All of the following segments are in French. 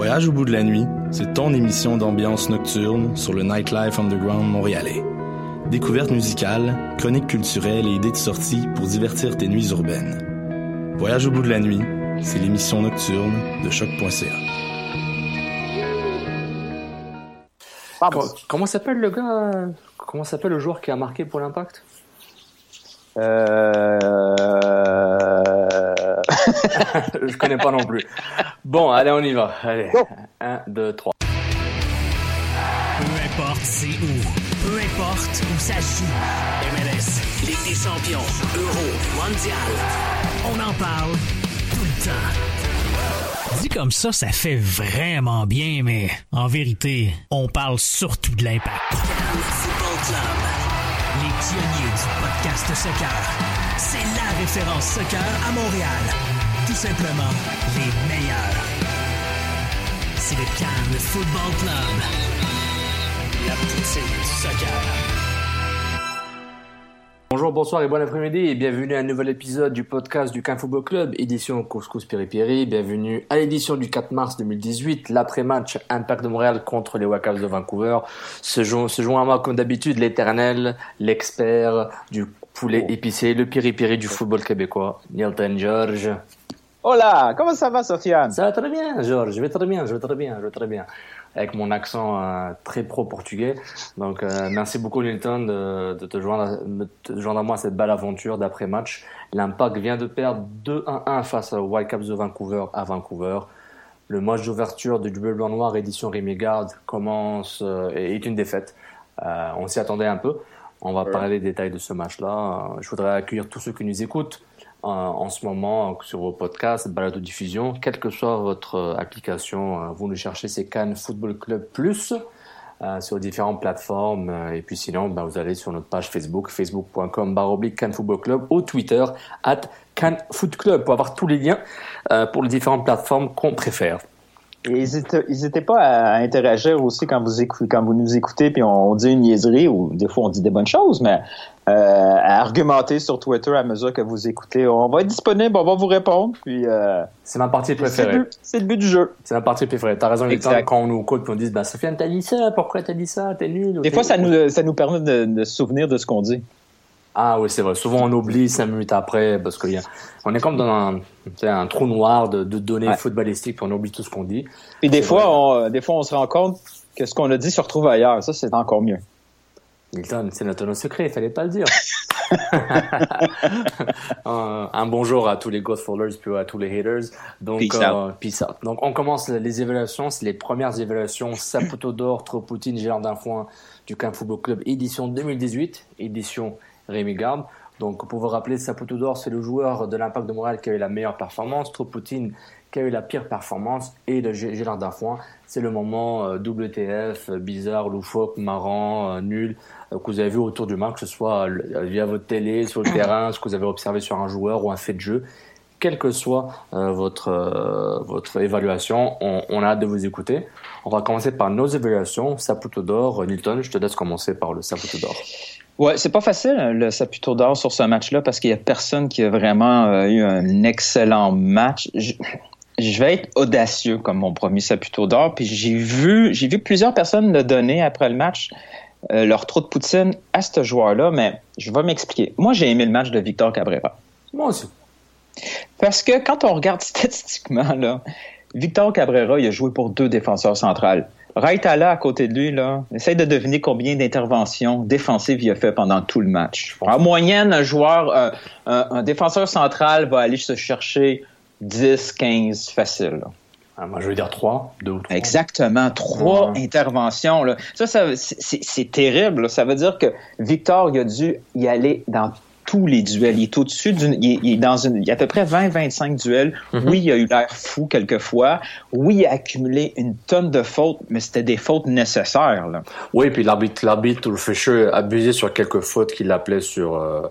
Voyage au bout de la nuit, c'est ton émission d'ambiance nocturne sur le Nightlife Underground montréalais. Découvertes musicales, chroniques culturelles et idées de sortie pour divertir tes nuits urbaines. Voyage au bout de la nuit, c'est l'émission nocturne de choc.ca. Co- comment s'appelle le gars Comment s'appelle le joueur qui a marqué pour l'impact? Euh... Je connais pas non plus. Bon, allez, on y va. Allez, 1, 2, 3. Peu importe c'est où, peu importe où ça joue. MLS, Ligue des champions, Euro, Mondial. On en parle tout le temps. Dit comme ça, ça fait vraiment bien, mais en vérité, on parle surtout de l'impact. Football Club. Les pionniers du podcast soccer. C'est la référence soccer à Montréal. Tout simplement les meilleurs. C'est le Cannes Football Club. La poutine du soccer. Bonjour, bonsoir et bon après-midi et bienvenue à un nouvel épisode du podcast du Can Football Club, édition Couscous Piri Bienvenue à l'édition du 4 mars 2018, l'après-match Impact de Montréal contre les Wacals de Vancouver. Se joint, se joint à moi comme d'habitude l'éternel, l'expert du poulet épicé, le piri-piri du football québécois, Nilton George. Hola, comment ça va, Sofiane? Ça va très bien, Georges. Je vais très bien, je vais très bien, je vais très bien. Avec mon accent euh, très pro-portugais. Donc, euh, merci beaucoup, Nilton, de, de te, joindre, de te joindre à moi à cette belle aventure d'après-match. L'Impact vient de perdre 2-1-1 face aux Whitecaps de Vancouver à Vancouver. Le match d'ouverture du Double Blanc Noir édition Rémi Garde commence euh, et est une défaite. On s'y attendait un peu. On va parler des détails de ce match-là. Je voudrais accueillir tous ceux qui nous écoutent en ce moment euh, sur vos podcasts, balado diffusion, quelle que soit votre euh, application, euh, vous nous cherchez, c'est Cannes Football Club Plus euh, sur différentes plateformes. euh, et puis sinon, ben, vous allez sur notre page Facebook, facebook.com baroblique Cannes Football Club ou Twitter, at Cannes Foot Club pour avoir tous les liens euh, pour les différentes plateformes qu'on préfère. Et N'hésitez n'hésitez pas à interagir aussi quand vous, écoutez, quand vous nous écoutez, puis on, dit une niaiserie, ou des fois on dit des bonnes choses, mais euh, à argumenter sur Twitter à mesure que vous écoutez. On va être disponible, on va vous répondre, puis euh, C'est ma partie préférée. c'est le but du jeu. C'est ma partie préférée. T'as raison, Exact. quand on nous écoute, puis on dit, bah, Sofiane, t'as dit ça, pourquoi t'as dit ça, t'es nul. Des fois, ça nous, ça nous permet de, de se souvenir de ce qu'on dit. Ah oui, c'est vrai. Souvent, on oublie cinq minutes après parce qu'on est comme dans un, un trou noir de, de données Ouais. footballistiques, puis on oublie tout ce qu'on dit. Puis des fois, vrai. on, euh, des fois, on se rend compte que ce qu'on a dit se retrouve ailleurs. Ça, c'est encore mieux. Milton, c'est notre secret, il fallait pas le dire. un, un bonjour à tous les Godfallers puis à tous les haters. Donc, Peace euh, peace out. Donc, on commence les évaluations. C'est les premières évaluations Saputo d'or, Tropoutine, Gérard d'Infoin du Camp Football Club, édition 2018, édition Rémi Garde. Donc, pour vous rappeler, Saputo d'or, c'est le joueur de l'Impact de Montréal qui a eu la meilleure performance. Tropoutine, qui a eu la pire performance. Et le Gérard d'Infoin, c'est le moment euh, WTF, euh, bizarre, loufoque, marrant, euh, nul, que vous avez vu autour du match, que ce soit via votre télé, sur le terrain, ce que vous avez observé sur un joueur ou un fait de jeu. Quelle que soit votre, votre évaluation, on, on a hâte de vous écouter. On va commencer par nos évaluations. Saputo d'or, Nilton, je te laisse commencer par le Saputo d'or. Ouais, c'est pas facile hein, le Saputo d'or sur ce match-là parce qu'il y a personne qui a vraiment euh, eu un excellent match. Je, je vais être audacieux comme mon premier Saputo d'or, puis j'ai vu, j'ai vu plusieurs personnes le donner après le match. euh, leur trop de poutine à ce joueur-là, mais je vais m'expliquer. Moi, j'ai aimé le match de Victor Cabrera. Moi aussi. Parce que quand on regarde statistiquement, là, Victor Cabrera, il a joué pour deux défenseurs centrales. Raitala, à côté de lui, là, essaye de deviner combien d'interventions défensives il a fait pendant tout le match. En moyenne, un joueur, un, un- un défenseur central va aller se chercher 10, 15 facile. là. Ah, moi, je veux dire 3, 2 ou 3. Exactement, trois Ouais. interventions. Là. Ça, ça c'est- terrible. là. Ça veut dire que Victor, il a dû y aller dans tous les duels. Il est au-dessus d'une. Il, est- il est dans une. Il y a à peu près 20-25 duels. Oui, il a eu l'air fou quelquefois. Oui, il a accumulé une tonne de fautes, mais c'était des fautes nécessaires. Là. Oui, puis l'arbitre, l'arbitre Fischer abusé sur quelques fautes qu'il appelait sur, euh,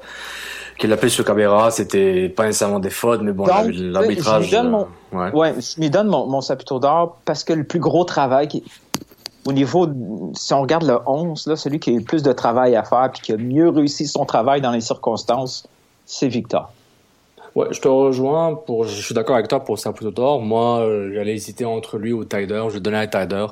qu'il appelait sur Cabrera. C'était pas nécessairement des fautes, mais bon, l'arbitrage. je lui donne mon- euh, ouais. Ouais, je lui donne mon, mon d'or parce que le plus gros travail, qui- au niveau, si on regarde le 11, là, celui qui a eu plus de travail à faire puis qui a mieux réussi son travail dans les circonstances, c'est Victor. Ouais, je te rejoins. Pour, je suis d'accord avec toi pour Saputo d'or. Moi, euh, j'allais hésiter entre lui ou Tyder. Je donnais à Tyder.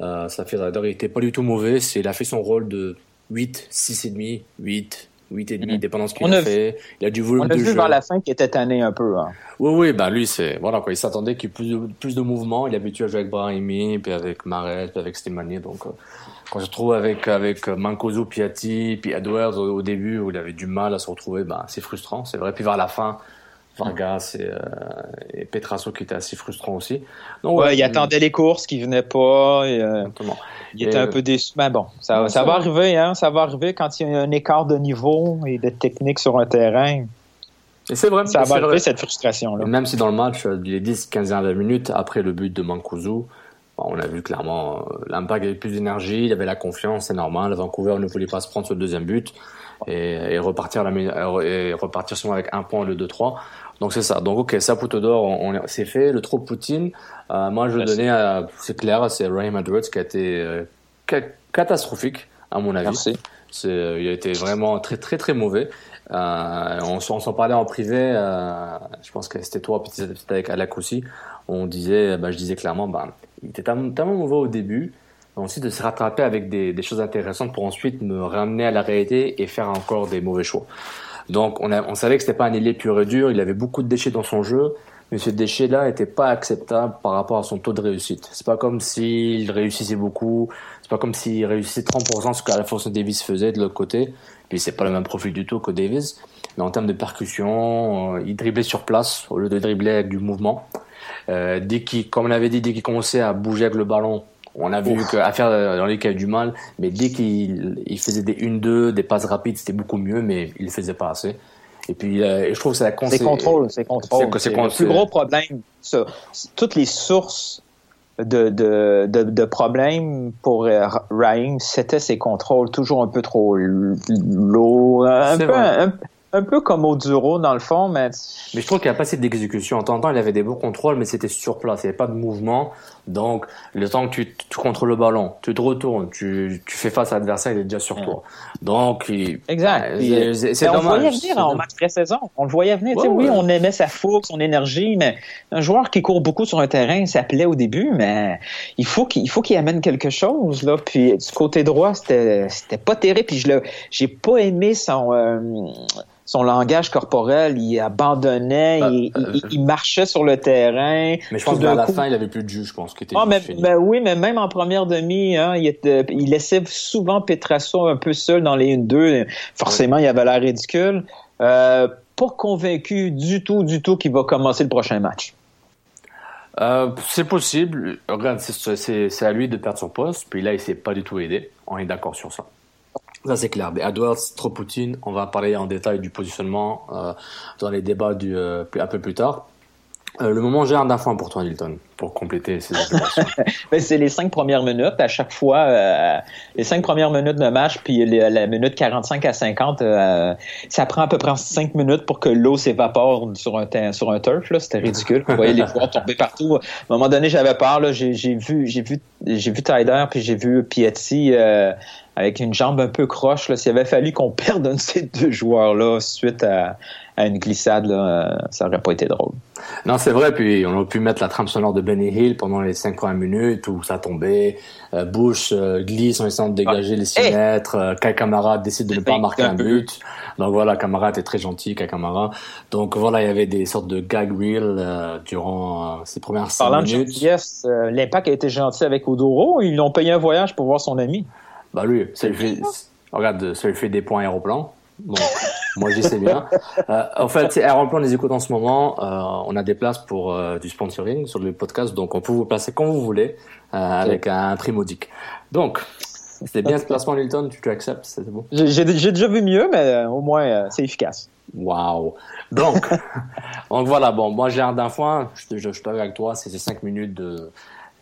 Euh, ça Tyder. Il était pas du tout mauvais. Il a fait son rôle de 8, 6 et demi, 8, 8 et demi, Mhm. dépendant de ce qu'il a fait. Il a du volume On a de vu jeu. vers la fin qu'il était tanné un peu. hein. Oui, oui, bah lui, c'est voilà quoi. Il s'attendait qu'il y ait plus de, plus de mouvements. Il est habitué à jouer avec Brahimi, puis avec Maret, puis avec Slimani. Donc, euh, quand je trouve avec avec euh, Mancoso, Piatti, puis Edwards au, au début où il avait du mal à se retrouver, bah c'est frustrant, c'est vrai. Puis vers la fin, Vargas et, euh, et Petrasso qui étaient assez frustrants aussi. Donc, Ouais, il attendait les courses qui venaient pas. et, euh, il était Et- un peu déçu. Mais bon, ça, Ouais, ça ça va arriver, hein. Ça va arriver quand il y a un écart de niveau et de technique sur un terrain. Et c'est vrai. Ça va arriver vrai. cette frustration-là. Même si dans le match, euh, les 10, 15 dernières minutes, après le but de Mancuso, on a vu clairement euh, l'impact avait plus d'énergie, il avait la confiance, c'est normal. Vancouver ne voulait pas se prendre ce deuxième but et, et repartir la, euh, et repartir seulement avec un point de trois. Donc c'est ça. Donc ok, Saputo d'or, on, on- c'est fait. Le trop Poutine, euh, moi je Merci. donnais, à, c'est clair, c'est Raheem Edwards qui a été euh, ca- catastrophique à mon avis. Merci. Euh, il a été vraiment très très très mauvais. Euh, on, on s'en parlait en privé. euh, je pense que c'était toi, peut-être peut-être avec Alak aussi. On disait, bah, je disais clairement, bah, il était tellement, mauvais au début. mais Ensuite, de se rattraper avec des, des choses intéressantes pour ensuite me ramener à la réalité et faire encore des mauvais choix. Donc, on, a, on savait que c'était pas un ailier pur et dur. Il avait beaucoup de déchets dans son jeu, mais ce déchet-là était pas acceptable par rapport à son taux de réussite. C'est pas comme s'il réussissait beaucoup. C'est pas comme s'il réussissait 30% ce qu'Alfonso Davis faisait de l'autre côté. Puis c'est pas le même profil du tout que Davis. Mais en termes de percussion, euh, il driblait sur place au lieu de dribbler avec du mouvement. Euh, dès qu'il, comme on avait dit, dès qu'il commençait à bouger avec le ballon, on a vu qu'à faire euh, dans les cas du mal, mais dès qu'il il faisait des 1-2, des passes rapides, c'était beaucoup mieux, mais il le faisait pas assez. Et puis, euh, je trouve que c'est la C'est contrôle, c'est contrôle. c'est- le plus c'est- gros problème. ça. Toutes les sources de, de, de, de problèmes pour euh, Raheem, c'était ses contrôles, toujours un peu trop lourds, un un, un peu comme Oduro dans le fond, mais Mais je trouve qu'il n'y a pas assez d'exécution. En temps en temps, il avait des beaux contrôles, mais c'était sur place. Il n'y avait pas de mouvement. Donc, le temps que tu, tu contrôles le ballon, tu te retournes, tu, tu fais face à l'adversaire, il est déjà sur toi. Donc, il- Exact. C'est- euh, c'est- c'est on le dommage. voyait C'est venir en match pré-saison. On le voyait venir. Ouais, Oui, on aimait sa fougue, son énergie, mais un joueur qui court beaucoup sur un terrain, ça plaît au début, mais il faut qu'il il faut qu'il amène quelque chose. Là. Puis du côté droit, c'était c'était pas terrible. Puis je le j'ai pas aimé son euh, son langage corporel. Il abandonnait, Bah, il, euh, il- il marchait sur le terrain. mais je pense qu'à la coup- fin, il avait plus de jus, je pense. Qui était ah, mais, ben oui, mais même en première demi, hein, il, était, il laissait souvent Petrasso un peu seul dans les 1-2. Forcément, il avait l'air ridicule. Euh, pas convaincu du tout, du tout qu'il va commencer le prochain match. Euh, c'est possible. Regarde, c'est- c'est c'est à lui de perdre son poste. Puis là, il s'est pas du tout aidé. On est d'accord sur ça. Ça, c'est clair. Mais Edwards, trop Poutine. On va parler en détail du positionnement euh, dans les débats du, euh, un peu plus tard. Euh, le moment gérant d'un point pour toi, Nilton, pour compléter ces. Ben, c'est les cinq premières minutes. À chaque fois, euh, les cinq premières minutes de match, puis la minute 45 à 50, euh, ça prend à peu près cinq minutes pour que l'eau s'évapore sur un, sur un turf. C'était ridicule. Vous voyez les joueurs tomber partout. À un moment donné, j'avais peur. J'ai vu, vu, vu Tyder, puis j'ai vu Piatti. Euh, avec une jambe un peu croche. S'il avait fallu qu'on perde un de ces deux joueurs-là suite à, une glissade, là, ça aurait pas été drôle. Non, c'est vrai. Puis on a pu mettre la trame sonore de Benny Hill pendant les cinq premières minutes où ça tombait. Euh, Bush euh, glisse en essayant de dégager les 6 mètres. Euh, Kai Kamara décide de ne pas marquer un but. Donc voilà, Kamara était très gentil, Kai Kamara. Donc voilà, il y avait des sortes de gag reels durant ces premières 5 Parlant minutes. de yes, l'impact a été gentil avec Odoro. Ils l'ont payé un voyage pour voir son ami. Bah lui, ça lui fait, regarde, ça lui fait des points aéroplan. Bon, moi je dis c'est bien. Euh, en fait, c'est Aéroplan les écoute en ce moment. Euh, on a des places pour euh, du sponsoring sur le podcast, donc on peut vous placer quand vous voulez avec un prix modique. Donc, c'était bien ce placement, Nilton. Tu, tu acceptes, c'est bon? J'ai déjà vu mieux, mais au moins c'est efficace. Waouh. Donc, donc voilà. Bon, moi j'ai un d'info. Je, je, je avec toi. C'est ces cinq minutes de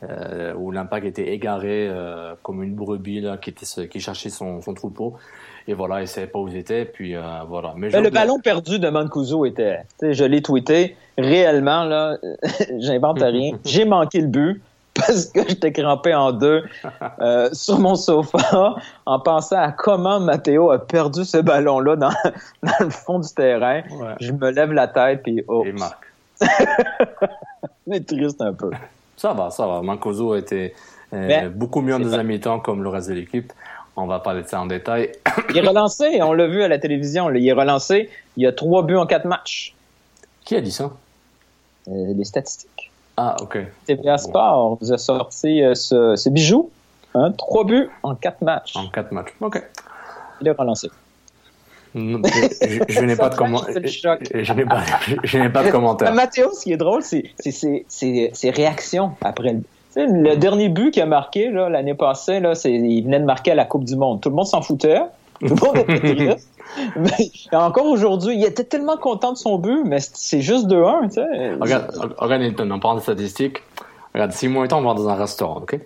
euh, où l'impact était égaré euh, comme une brebis là, qui, était, qui cherchait son, son troupeau. Et voilà, il savait pas où il était. Puis euh, voilà. Mais, le ballon perdu de Mancuso était, je l'ai tweeté, réellement, là, j'invente rien. J'ai manqué le but parce que j'étais crampé en deux euh, sur mon sofa en pensant à comment Matteo a perdu ce ballon-là dans, dans, le fond du terrain. Je me lève la tête puis oh. Et Marc. C'est triste un peu. Ça va, ça va. Mancoso a été euh, ben, beaucoup mieux en deuxième mi-temps comme le reste de l'équipe. On va parler de ça en détail. il est relancé, on l'a vu à la télévision. Il est relancé. Il y a trois buts en quatre matchs. Qui a dit ça? Euh, les statistiques. Ah, OK. TVA Sport vous a sorti euh, ce, bijou. Hein, trois buts en quatre matchs. En quatre matchs. OK. Il est relancé. Je, n'ai pas de commentaire. Je n'ai pas, de commentaire. Mathéo, ce qui est drôle, c'est ses réactions après le. le dernier but qu'il a marqué l'année passée, là, il venait de marquer à la Coupe du Monde. Tout le monde s'en foutait. Tout le monde était triste. Mais encore aujourd'hui, il était tellement content de son but, mais c'est juste 2-1. Regarde, regarde, on parle de statistiques. Regarde, si moi et toi, on va dans un restaurant, OK?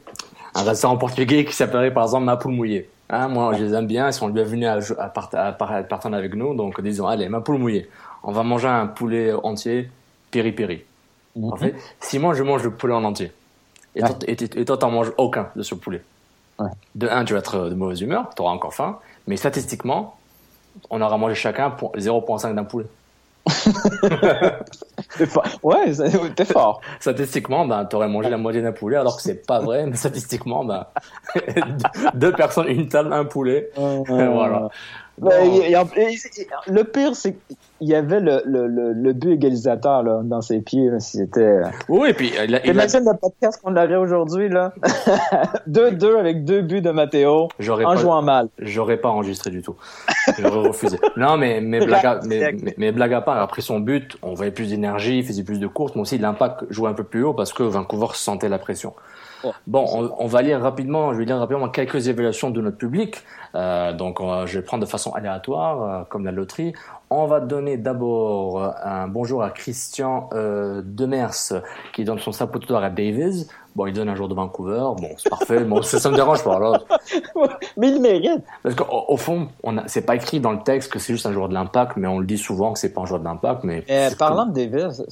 Un restaurant portugais qui s'appellerait par exemple Ma Poule Mouillée. Hein, moi, je les aime bien. Ils sont venus à, à, à, à avec nous. Donc, disons, allez, ma poule mouillée. On va manger un poulet entier, piri-piri. Mhm. En fait, si moi, je mange le poulet en entier, et toi, et, toi, t'en manges aucun de ce poulet? De un, tu vas être de mauvaise humeur, tu auras encore faim. Mais statistiquement, on aura mangé chacun 0,5 d'un poulet. ouais, t'es fort. Statistiquement, ben, t'aurais mangé la moitié d'un poulet, alors que c'est pas vrai, mais statistiquement, ben, deux personnes, une table, un poulet. voilà. Le pire, c'est qu'il y avait le, le, le, but égalisateur là, dans ses pieds. C'était. Oui, et puis. Il, Imagine le podcast qu'on avait aujourd'hui, là? 2-2 avec deux buts de Matteo en jouant mal. J'aurais pas enregistré du tout. J'aurais refusé. Non, mais, mais, blague à, mais, mais, blague à part, après son but, on voyait plus d'énergie, il faisait plus de courses, mais aussi l'impact jouait un peu plus haut parce que Vancouver sentait la pression. Bon, on, va lire rapidement, je vais lire rapidement quelques évaluations de notre public. Euh, donc, je vais prendre de façon aléatoire, euh, comme la loterie. On va donner d'abord euh, un bonjour à Christian euh, Demers, qui donne son sapoteur à Davis. Bon, il donne un jour de Vancouver. Bon, c'est parfait. Bon, ça, ça me dérange pas. Alors. mais il mérite. Parce qu'au au fond, on a, c'est pas écrit dans le texte que c'est juste un joueur de l'impact, mais on le dit souvent que c'est pas un joueur de l'impact. Mais parlant de Davis,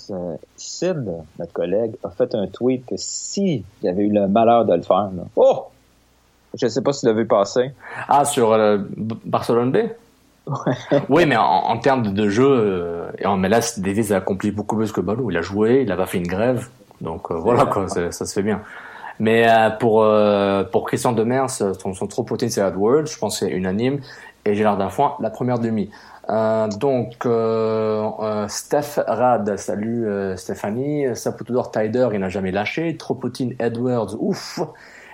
Sid, notre collègue, a fait un tweet que si il avait eu le malheur de le faire, là, oh, je sais pas s'il l'avait passé. Ah, sur euh, Barcelone B? Oui, mais en, termes de jeu, euh, et en MLS, Davis a accompli beaucoup plus que Balou. Il a joué, il a pas fait une grève, donc euh, voilà quoi, ça, se fait bien. Mais pour pour Christian Demers, son, son trop poté c'est AdWords, je pense que c'est unanime. Et Gérard Dafoin, la première demi. donc Steph Rad, salut Stéphanie. Saputudor Tider, il n'a jamais lâché. Tropotine Edwards, ouf.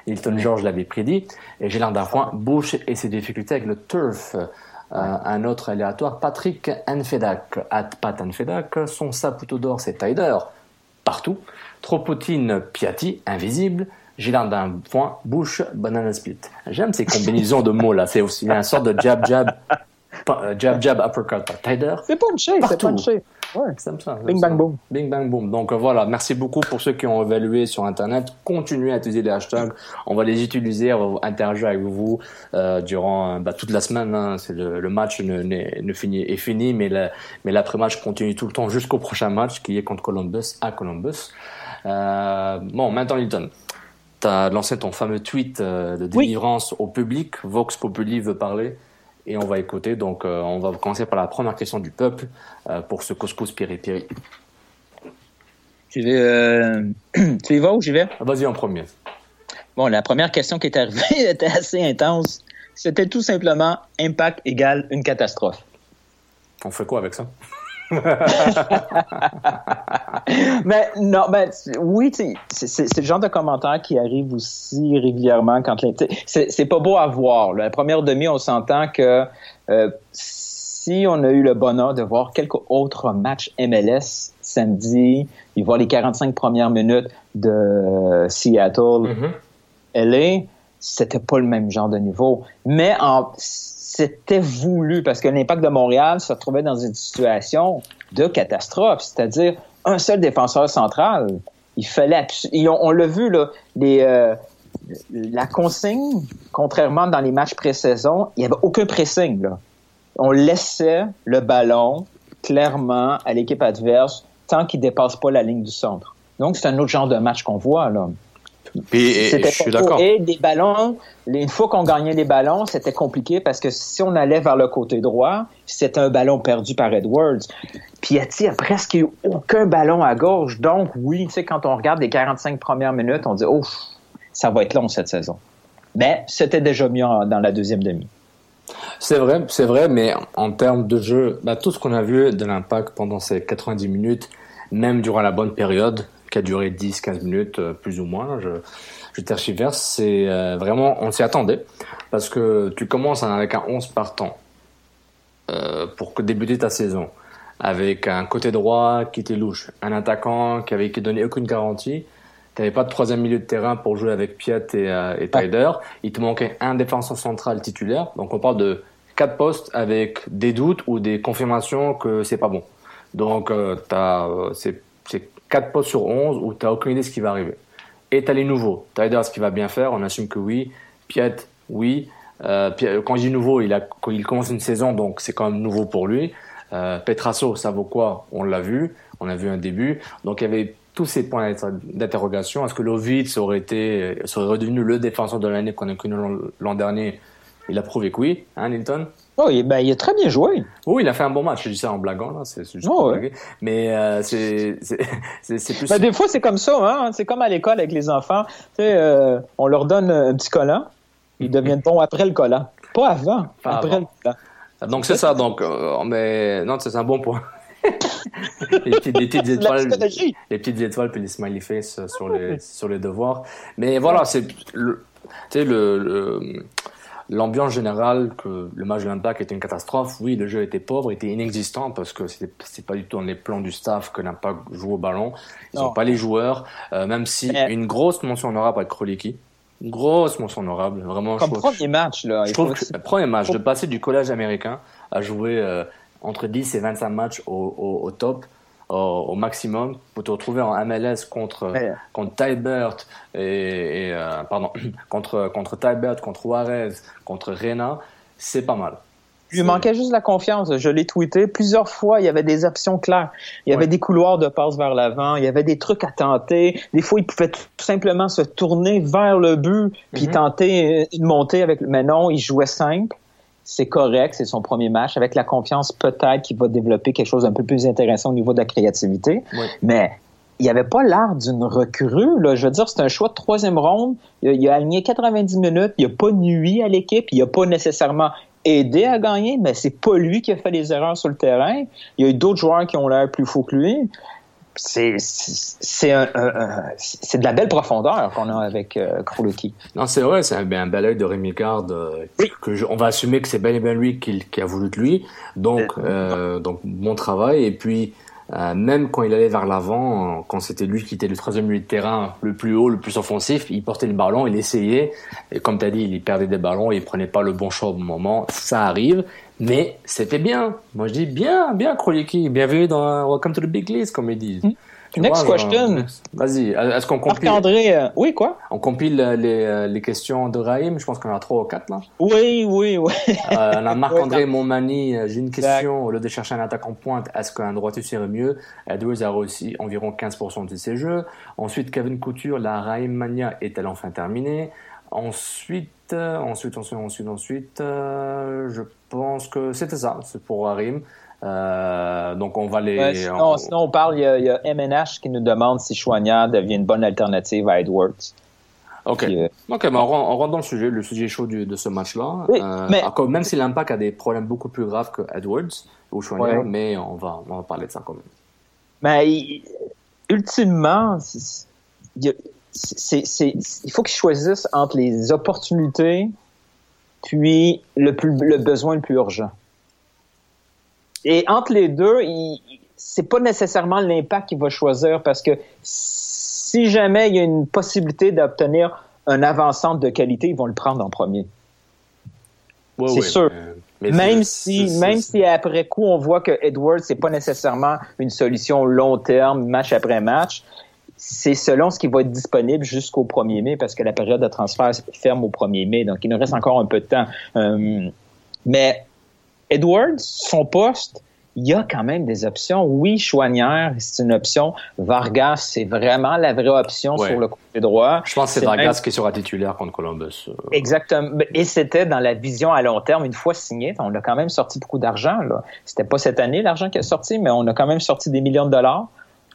Hilton George l'avait prédit. Et Gérard Dafoin, Bush et ses difficultés avec le turf. Euh, un autre aléatoire, Patrick Enfedak, at Pat Enfedak, son saputo d'or c'est Tider, partout, Tropotine Piatti, invisible, Gilard d'un point, bouche, banana split. J'aime ces combinaisons de mots là, c'est aussi un sort de jab jab, jab jab uppercut Tider. C'est punché, c'est punché. Ouais, ça. Bing bang boom. Bing bang boom. Donc euh, voilà, merci beaucoup pour ceux qui ont évalué sur Internet. Continuez à utiliser les hashtags. On va les utiliser, on va interagir avec vous euh, durant euh, bah, toute la semaine. Hein. C'est le, match ne, ne, finit, est fini, mais mais l'après-match continue tout le temps jusqu'au prochain match qui est contre Columbus à Columbus. Euh, bon, maintenant Hilton. tu as lancé ton fameux tweet euh, de délivrance au public. Vox Populi veut parler et on va écouter. Donc, euh, on va commencer par la première question du peuple euh, pour ce couscous piri-piri. Tu, tu y vas ou j'y vais? Vas-y en premier. Bon, la première question qui est arrivée était assez intense. C'était tout simplement impact égale une catastrophe. On fait quoi avec ça? mais non, ben oui, c'est le genre de commentaire qui arrive aussi régulièrement quand c'est pas beau à voir. La première demi, on s'entend que euh, si on a eu le bonheur de voir quelques autres matchs MLS samedi, et voir les 45 premières minutes de Seattle, mm-hmm. LA, c'était pas le même genre de niveau. Mais en c'était voulu parce que l'impact de Montréal se retrouvait dans une situation de catastrophe, c'est-à-dire un seul défenseur central. Il fallait, on, l'a vu là, euh, la consigne, contrairement dans les matchs pré-saison, il n'y avait aucun pressing. Là. On laissait le ballon clairement à l'équipe adverse tant qu'il dépasse pas la ligne du centre. Donc c'est un autre genre de match qu'on voit là. C'était je suis d'accord. Et des ballons, une fois qu'on gagnait les ballons, c'était compliqué parce que si on allait vers le côté droit, c'était un ballon perdu par Edwards. Piatti a presque eu aucun ballon à gauche. Donc, oui, tu sais, quand on regarde les 45 premières minutes, on dit, oh, ça va être long cette saison. Mais c'était déjà mieux dans la deuxième demi. C'est vrai, c'est vrai, mais en termes de jeu, bah, tout ce qu'on a vu de l'impact pendant ces 90 minutes, même durant la bonne période, qui a duré 10-15 minutes, euh, plus ou moins. Je, je tergiverse. C'est euh, vraiment, on s'y attendait. Parce que tu commences avec un 11 partant euh, pour débuter ta saison. Avec un côté droit qui était louche, un attaquant qui avait qui donné aucune garantie. Tu n'avais pas de troisième milieu de terrain pour jouer avec Piat et, euh, et Tyler. Il te manquait un défenseur central titulaire. Donc on parle de quatre postes avec des doutes ou des confirmations que c'est pas bon. Donc euh, c'est 4 postes sur 11 où tu n'as aucune idée de ce qui va arriver. Et tu as les nouveaux. Tyder, ce qu'il va bien faire, on assume que oui. Piet, oui. Euh, quand je dis nouveau, il, a, il commence une saison, donc c'est quand même nouveau pour lui. Euh, Petrasso, ça vaut quoi? On l'a vu, on a vu un début. Donc il y avait tous ces points d'interrogation. Est-ce que Lovitz aurait été, serait redevenu le défenseur de l'année qu'on a connu l'an dernier? Il a prouvé que oui, hein, Nilton Oh, il, ben, il a très bien joué. Oui, il a fait un bon match. Je dis ça en blaguant, là. C'est juste oh, Mais euh, c'est plus. Ben, des fois, c'est comme ça. Hein? C'est comme à l'école avec les enfants. Tu sais, euh, on leur donne un petit collant. Ils deviennent bons après le collant. Pas avant. après le collant. Donc, c'est ça. Donc, euh, mais non, c'est un bon point. les, petites, les, petites étoiles, les petites étoiles puis les smiley face sur les sur les devoirs. Mais voilà, c'est le, tu sais le, le l'ambiance générale que le match de l'Impact était une catastrophe, oui, le jeu était pauvre, était inexistant parce que c'est pas du tout dans les plans du staff que l'Impact joue au ballon. Ils n'ont pas les joueurs, euh, même si une grosse mention honorable à Kroliki. Une grosse mention honorable, vraiment. Comme premier match, là. Je trouve que le premier match, de passer du collège américain à jouer euh, entre 10 et 25 matchs au, au, au top, au, maximum pour te retrouver en MLS contre contre Tybert et, et euh, pardon contre contre Tybert, contre Juarez, contre Rena, c'est pas mal. Il lui manquait juste la confiance. Je l'ai tweeté plusieurs fois. Il y avait des options claires. Il y avait des couloirs de passe vers l'avant. Il y avait des trucs à tenter. Des fois, il pouvait tout simplement se tourner vers le but puis mm-hmm. tenter une montée avec. Mais non, il jouait simple c'est correct, c'est son premier match. Avec la confiance, peut-être qu'il va développer quelque chose d'un peu plus intéressant au niveau de la créativité. Mais il n'y avait pas l'air d'une recrue. Là. Je veux dire, c'est un choix de troisième ronde. Il a, aligné 90 minutes. Il n'a pas nuit à l'équipe. Il n'a pas nécessairement aidé à gagner, mais c'est pas lui qui a fait les erreurs sur le terrain. Il y a eu d'autres joueurs qui ont l'air plus faux que lui c'est de la belle profondeur qu'on a avec euh, Non, c'est vrai, c'est un, un bel œil de Rémi Card. Euh, que on va assumer que c'est bel et bien lui qui, qui, a voulu de lui. Donc euh, donc bon travail. Et puis euh, même quand il allait vers l'avant, quand c'était lui qui était le troisième milieu de terrain le plus haut, le plus offensif, il portait le ballon, il essayait. Et comme tu as dit, il perdait des ballons, il prenait pas le bon choix au bon moment. Ça arrive. Mais c'était bien. Moi, je dis bien, bien, Kroliki. Bienvenue dans Welcome to the Big List, comme ils disent. Mm. Next question. Vas-y, est-ce qu'on compile? Marc-André, euh, oui, quoi? On compile les, les questions de Raïm, je pense qu'on a trois ou quatre là. Oui, oui, oui. Euh, on a Marc-André Montmani, j'ai une question. Au lieu de chercher un attaquant pointe, est-ce qu'un droitier serait mieux? Edwards a réussi environ 15% de ses jeux. Ensuite, Kevin Couture, la Raïm Mania est-elle enfin terminée? Ensuite, ensuite, ensuite, ensuite, ensuite, je pense que c'était ça, c'est pour Raïm. Euh, donc on va les. sinon, on... parle, il y, a, MNH qui nous demande si Chouanière devient une bonne alternative à Edwards. Ok. Euh, ok, mais on, rentre dans le sujet, le sujet chaud de ce match-là. Euh, mais... même si l'impact a des problèmes beaucoup plus graves que Edwards ou Chouanière, mais on va, on va parler de ça quand même. Mais ultimement, il faut qu'ils choisissent entre les opportunités puis le, plus, le besoin le plus urgent. Et entre les deux, c'est pas nécessairement l'impact qu'il va choisir parce que si jamais il y a une possibilité d'obtenir un avant de qualité, ils vont le prendre en premier. c'est sûr. même si, même si après coup on voit que Edwards c'est pas nécessairement une solution long terme, match après match, c'est selon ce qui va être disponible jusqu'au 1er mai parce que la période de transfert ferme au 1er mai, donc il nous reste encore un peu de temps. Euh, mais Edwards, son poste, il y a quand même des options. Oui, Chouanière, c'est une option. Vargas, c'est vraiment la vraie option sur le côté droit. Je pense que c'est Vargas qui sera titulaire contre Columbus. Euh. Exactement. Et c'était dans la vision à long terme, une fois signé. On a quand même sorti beaucoup d'argent. C'était pas cette année l'argent qui est sorti, mais on a quand même sorti des millions de dollars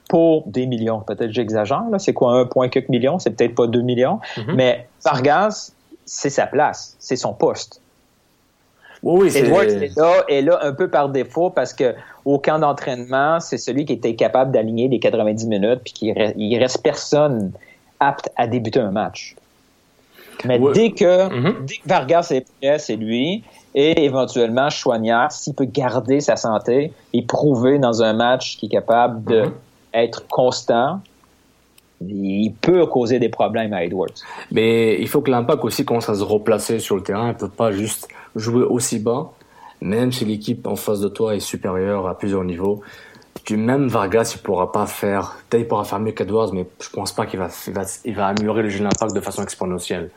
pour des millions. Peut-être j'exagère. C'est quoi un point quelques millions? C'est peut-être pas deux millions. Mm-hmm. Mais Vargas, c'est sa place. C'est son poste. Oui, oui, Edwards est là, est là un peu par défaut parce que au camp d'entraînement, c'est celui qui était capable d'aligner les 90 minutes puis qu'il reste, il reste personne apte à débuter un match. Mais dès, que, mm-hmm. dès que Vargas est prêt, c'est lui. Et éventuellement, Chouanière, s'il peut garder sa santé et prouver dans un match qu'il est capable d'être mm-hmm. constant, il peut causer des problèmes à Edwards. Mais il faut que l'impact aussi commence à se replacer sur le terrain. Il ne peut pas juste jouer aussi bas, même si l'équipe en face de toi est supérieure à plusieurs niveaux. Tu, même Vargas, il pourra pas faire, il pourra faire mieux qu'Edwards, mais je pense pas qu'il va, il va, améliorer le jeu d'impact de façon exponentielle.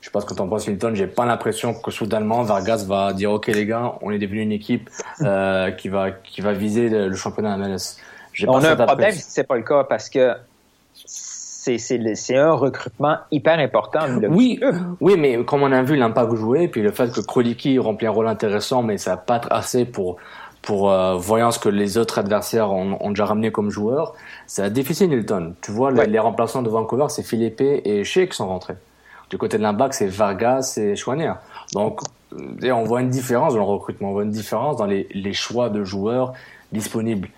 Je ce que tu en penses, Hilton. J'ai pas l'impression que soudainement Vargas va dire OK les gars, on est devenu une équipe euh, qui va qui va viser le, championnat MLS. On a un problème si c'est pas le cas parce que c'est un recrutement hyper important. Oui, oui, mais comme on a vu l'impact jouer, puis le fait que Kroliki remplit un rôle intéressant, mais ça n'a pas assez pour pour euh, voyant ce que les autres adversaires ont, ont déjà ramené comme joueurs, c'est difficile Nilton. Tu vois, les, remplaçants de Vancouver, c'est Philippe et Shea qui sont rentrés. Du côté de l'impact, c'est Vargas et Chouanière. Donc, on voit une différence dans le recrutement, on voit une différence dans les, les choix de joueurs disponibles.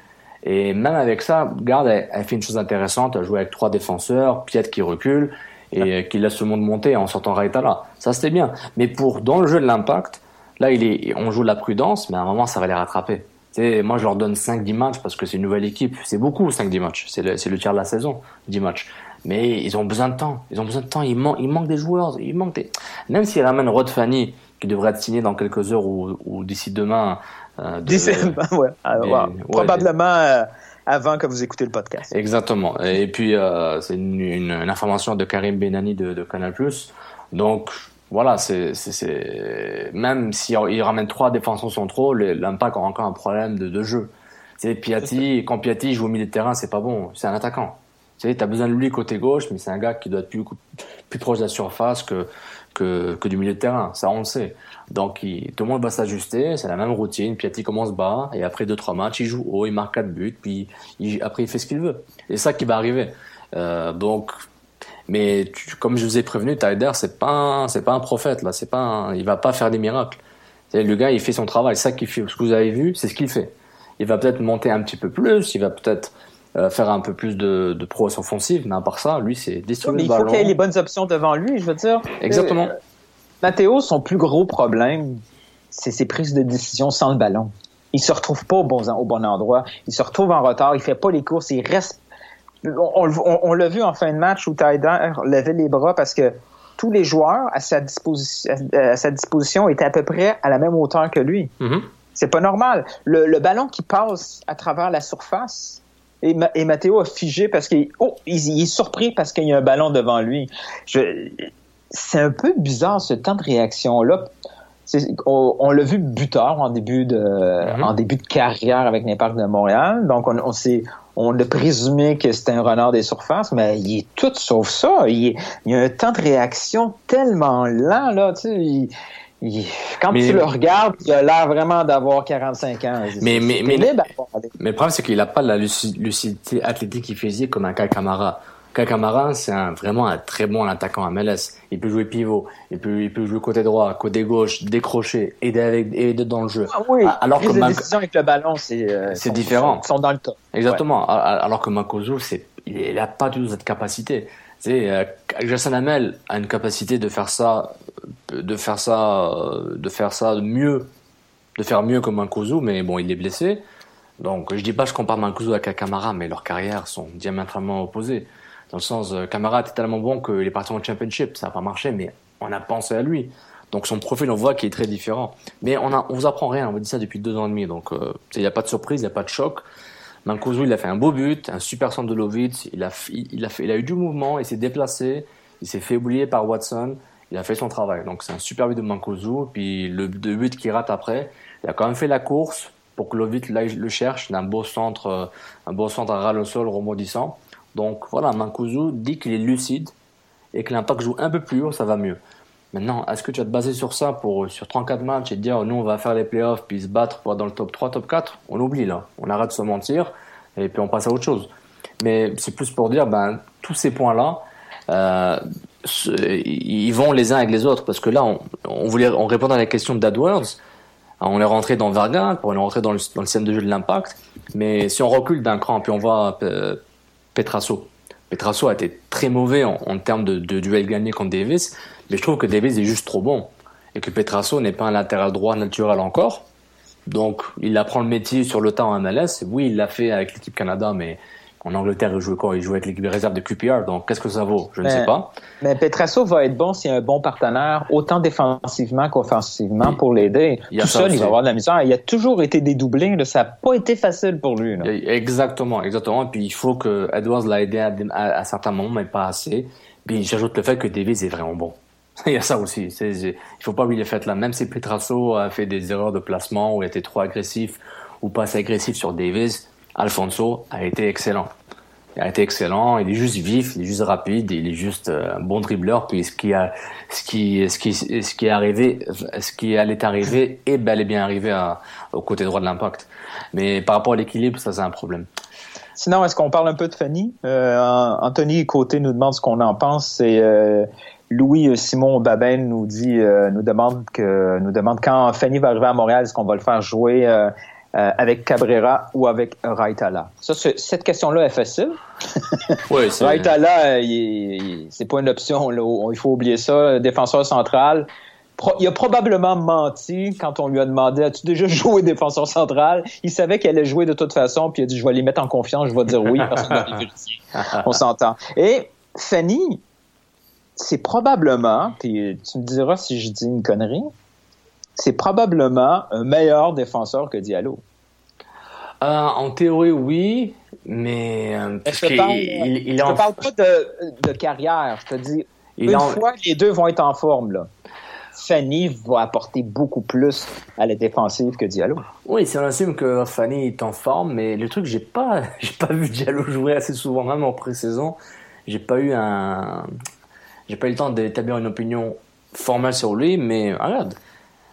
Et même avec ça, Garde, elle, fait une chose intéressante, elle joue avec trois défenseurs, Piet qui recule et qui laisse le monde monter en sortant là. Ça, c'était bien. Mais pour, dans le jeu de l'impact, là, il est, on joue de la prudence, mais à un moment, ça va les rattraper. sais, moi, je leur donne 5-10 matchs parce que c'est une nouvelle équipe. C'est beaucoup, 5-10 matchs. C'est le, tiers de la saison, 10 matchs. Mais ils ont besoin de temps. Ils ont besoin de temps. Il, man il manque des joueurs. Il manque des... Même s'ils ramènent Rod Fanny, qui devrait être signé dans quelques heures ou d'ici demain, euh, ouais. Ah, Probablement euh, avant que vous écoutez le podcast. Exactement. Et puis, euh, c'est une, une, information de Karim Benani de, de Canal+. Donc, voilà, c'est, même s'il il ramène trois défenseurs centraux, l'impact a encore un problème de, de jeu. C'est Piatti, quand Piatti joue au milieu de terrain, c'est pas bon. C'est un attaquant. Tu sais, as besoin de lui côté gauche, mais c'est un gars qui doit être plus, plus proche de la surface que, que, que du milieu de terrain. Ça, on le sait. Donc tout le monde va s'ajuster, c'est la même routine. Piatti commence bas et après deux trois matchs, il joue haut, il marque quatre buts, puis après il fait ce qu'il veut. Et ça qui va arriver. Euh, donc, mais comme je vous ai prévenu, Tyler c'est pas pas un prophète là, c'est pas il va pas faire des miracles. Le gars il fait son travail, ça qu'il fait. Ce que vous avez vu, c'est ce qu'il fait. Il va peut-être monter un petit peu plus, il va peut-être euh, faire un peu plus de, de prouesse offensive, mais à part ça, lui c'est distribuer le ballon. Il faut qu'il ait les bonnes options devant lui, je veux dire. Exactement. Euh, Mathéo, son plus gros problème, c'est ses prises de décision sans le ballon. Il se retrouve pas au bon, au bon endroit. Il se retrouve en retard. Il fait pas les courses. Il reste. On, l'a vu en fin de match où Tyder levait les bras parce que tous les joueurs à sa, disposition, à sa disposition étaient à peu près à la même hauteur que lui. Mm-hmm. C'est pas normal. Le, ballon qui passe à travers la surface, et, et Matteo a figé parce qu'il oh, il, est surpris parce qu'il y a un ballon devant lui. c'est un peu bizarre ce temps de réaction là. On, on l'a vu buteur en début de mm-hmm. en début de carrière avec l'Impact de Montréal. Donc on, on s'est on a présumé que c'était un renard des surfaces, mais il est tout sauf ça. Il, il y a un temps de réaction tellement lent là, tu sais quand tu le regardes, il a l'air vraiment d'avoir 45 ans. Mais, mais, mais, mais, le problème, c'est qu'il n'a pas la lucidité athlétique et physique comme un Kai Kamara. Kai Kamara, c'est vraiment un très bon attaquant à MLS. Il peut jouer pivot, il peut, il peut jouer côté droit, côté gauche, décrocher, aider avec, aider dans le jeu. Ah oui, alors que décision avec le ballon, c'est euh, différent. Ils sont dans le top. Exactement. Alors que Makozo, c'est il n'a pas du tout cette capacité. Tu euh, Jason Hamel a une capacité de faire ça, de faire ça, euh, de faire ça mieux, de faire mieux que Mancuso, mais bon, il est blessé. Donc, je dis pas je compare Mancuso avec Camara, mais leurs carrières sont diamétralement opposées. Dans le sens, euh, Camara était tellement bon qu'il est parti en championship, ça n'a pas marché, mais on a pensé à lui. Donc son profil, on voit qu'il est très différent. Mais on, a, on vous apprend rien, on vous dit ça depuis deux ans et demi, donc il n'y a pas de surprise, il n'y a pas de choc. Mancuso, il a fait un beau but, un super centre de Lovitz, il a, il, a fait, il a eu du mouvement, il s'est déplacé, il s'est fait oublier par Watson, il a fait son travail. Donc c'est un super but de Mancuso, puis le, but qu'il rate après, il a quand même fait la course pour que Lovitz le cherche, d'un beau centre, euh, un beau centre à ras le sol remodissant. Donc voilà, Mancuso dit qu'il est lucide et que l'impact joue un peu plus haut, ça va mieux. Maintenant, est-ce que tu vas te baser sur ça pour sur 34 matchs et te dire nous on va faire les playoffs puis se battre pour être dans le top 3, top 4 On oublie là, on arrête de se mentir et puis on passe à autre chose. Mais c'est plus pour dire ben tous ces points là, euh, ils vont les uns avec les autres parce que là on, on voulait on répondait à la question d'AdWords, on est rentré dans Varga, on est rentré dans le, dans le système de jeu de l'impact, mais si on recule d'un cran puis on voit euh, Petrasso. Petrasso a été très mauvais en, en termes de duel gagné contre Davis. Mais je trouve que Davis est juste trop bon. Et que Petrasso n'est pas un latéral droit naturel encore. Donc, il apprend le métier sur le temps en MLS. Oui, il l'a fait avec l'équipe Canada, mais en Angleterre, il jouait quoi? Il jouait avec l'équipe réserve de QPR. Donc, qu'est-ce que ça vaut? Je ne sais pas. Mais Petrasso va être bon s'il y a un bon partenaire, autant défensivement qu'offensivement, pour l'aider. Tout seul, il va avoir de la misère. Il a toujours été dédoublé. Ça n'a pas été facile pour lui. Exactement, exactement. Et puis, il faut que Edwards l'a aidé à, à, certains moments, mais pas assez. Puis, j'ajoute le fait que Davis est vraiment bon. Il y a ça aussi. Il faut pas oublier le fait là. Même si Petrasso a fait des erreurs de placement ou a été trop agressif ou pas assez agressif sur Davis, Alfonso a été excellent. Il a été excellent. Il est juste vif, il est juste rapide, il est juste euh, un bon dribbleur. Puis ce qui a, ce qui, ce qui, ce qui est arrivé, ce qui allait arriver est bel et bien arrivé au côté droit de l'impact. Mais par rapport à l'équilibre, ça c'est un problème. Sinon, est-ce qu'on parle un peu de Fanny? Euh, Anthony Côté nous demande ce qu'on en pense. C'est euh, Louis euh, Simon Babin nous dit, euh, nous demande que, nous demande quand Fanny va arriver à Montréal, est-ce qu'on va le faire jouer euh, avec Cabrera ou avec Raitala? Ça, cette question-là est facile. oui, Raitala, c'est pas une option. il faut oublier ça. Défenseur central. il a probablement menti quand on lui a demandé As-tu déjà joué défenseur central? Il savait qu'elle allait jouer de toute façon, puis il a dit Je vais les mettre en confiance, je vais dire oui parce qu'on. On s'entend. Et Fanny, c'est probablement, puis tu me diras si je dis une connerie, c'est probablement un meilleur défenseur que Diallo. Euh, en théorie, oui, mais euh, je te parle, il, te parle pas de, carrière? Je te dis, une fois que les deux vont être en forme, là, Fanny va apporter beaucoup plus à la défensive que Diallo. Oui, si on assume que Fanny est en forme, mais le truc, j'ai pas, j'ai pas vu Diallo jouer assez souvent, même en pré-saison. J'ai pas eu un, j'ai pas eu le temps d'établir une opinion formelle sur lui, mais regarde,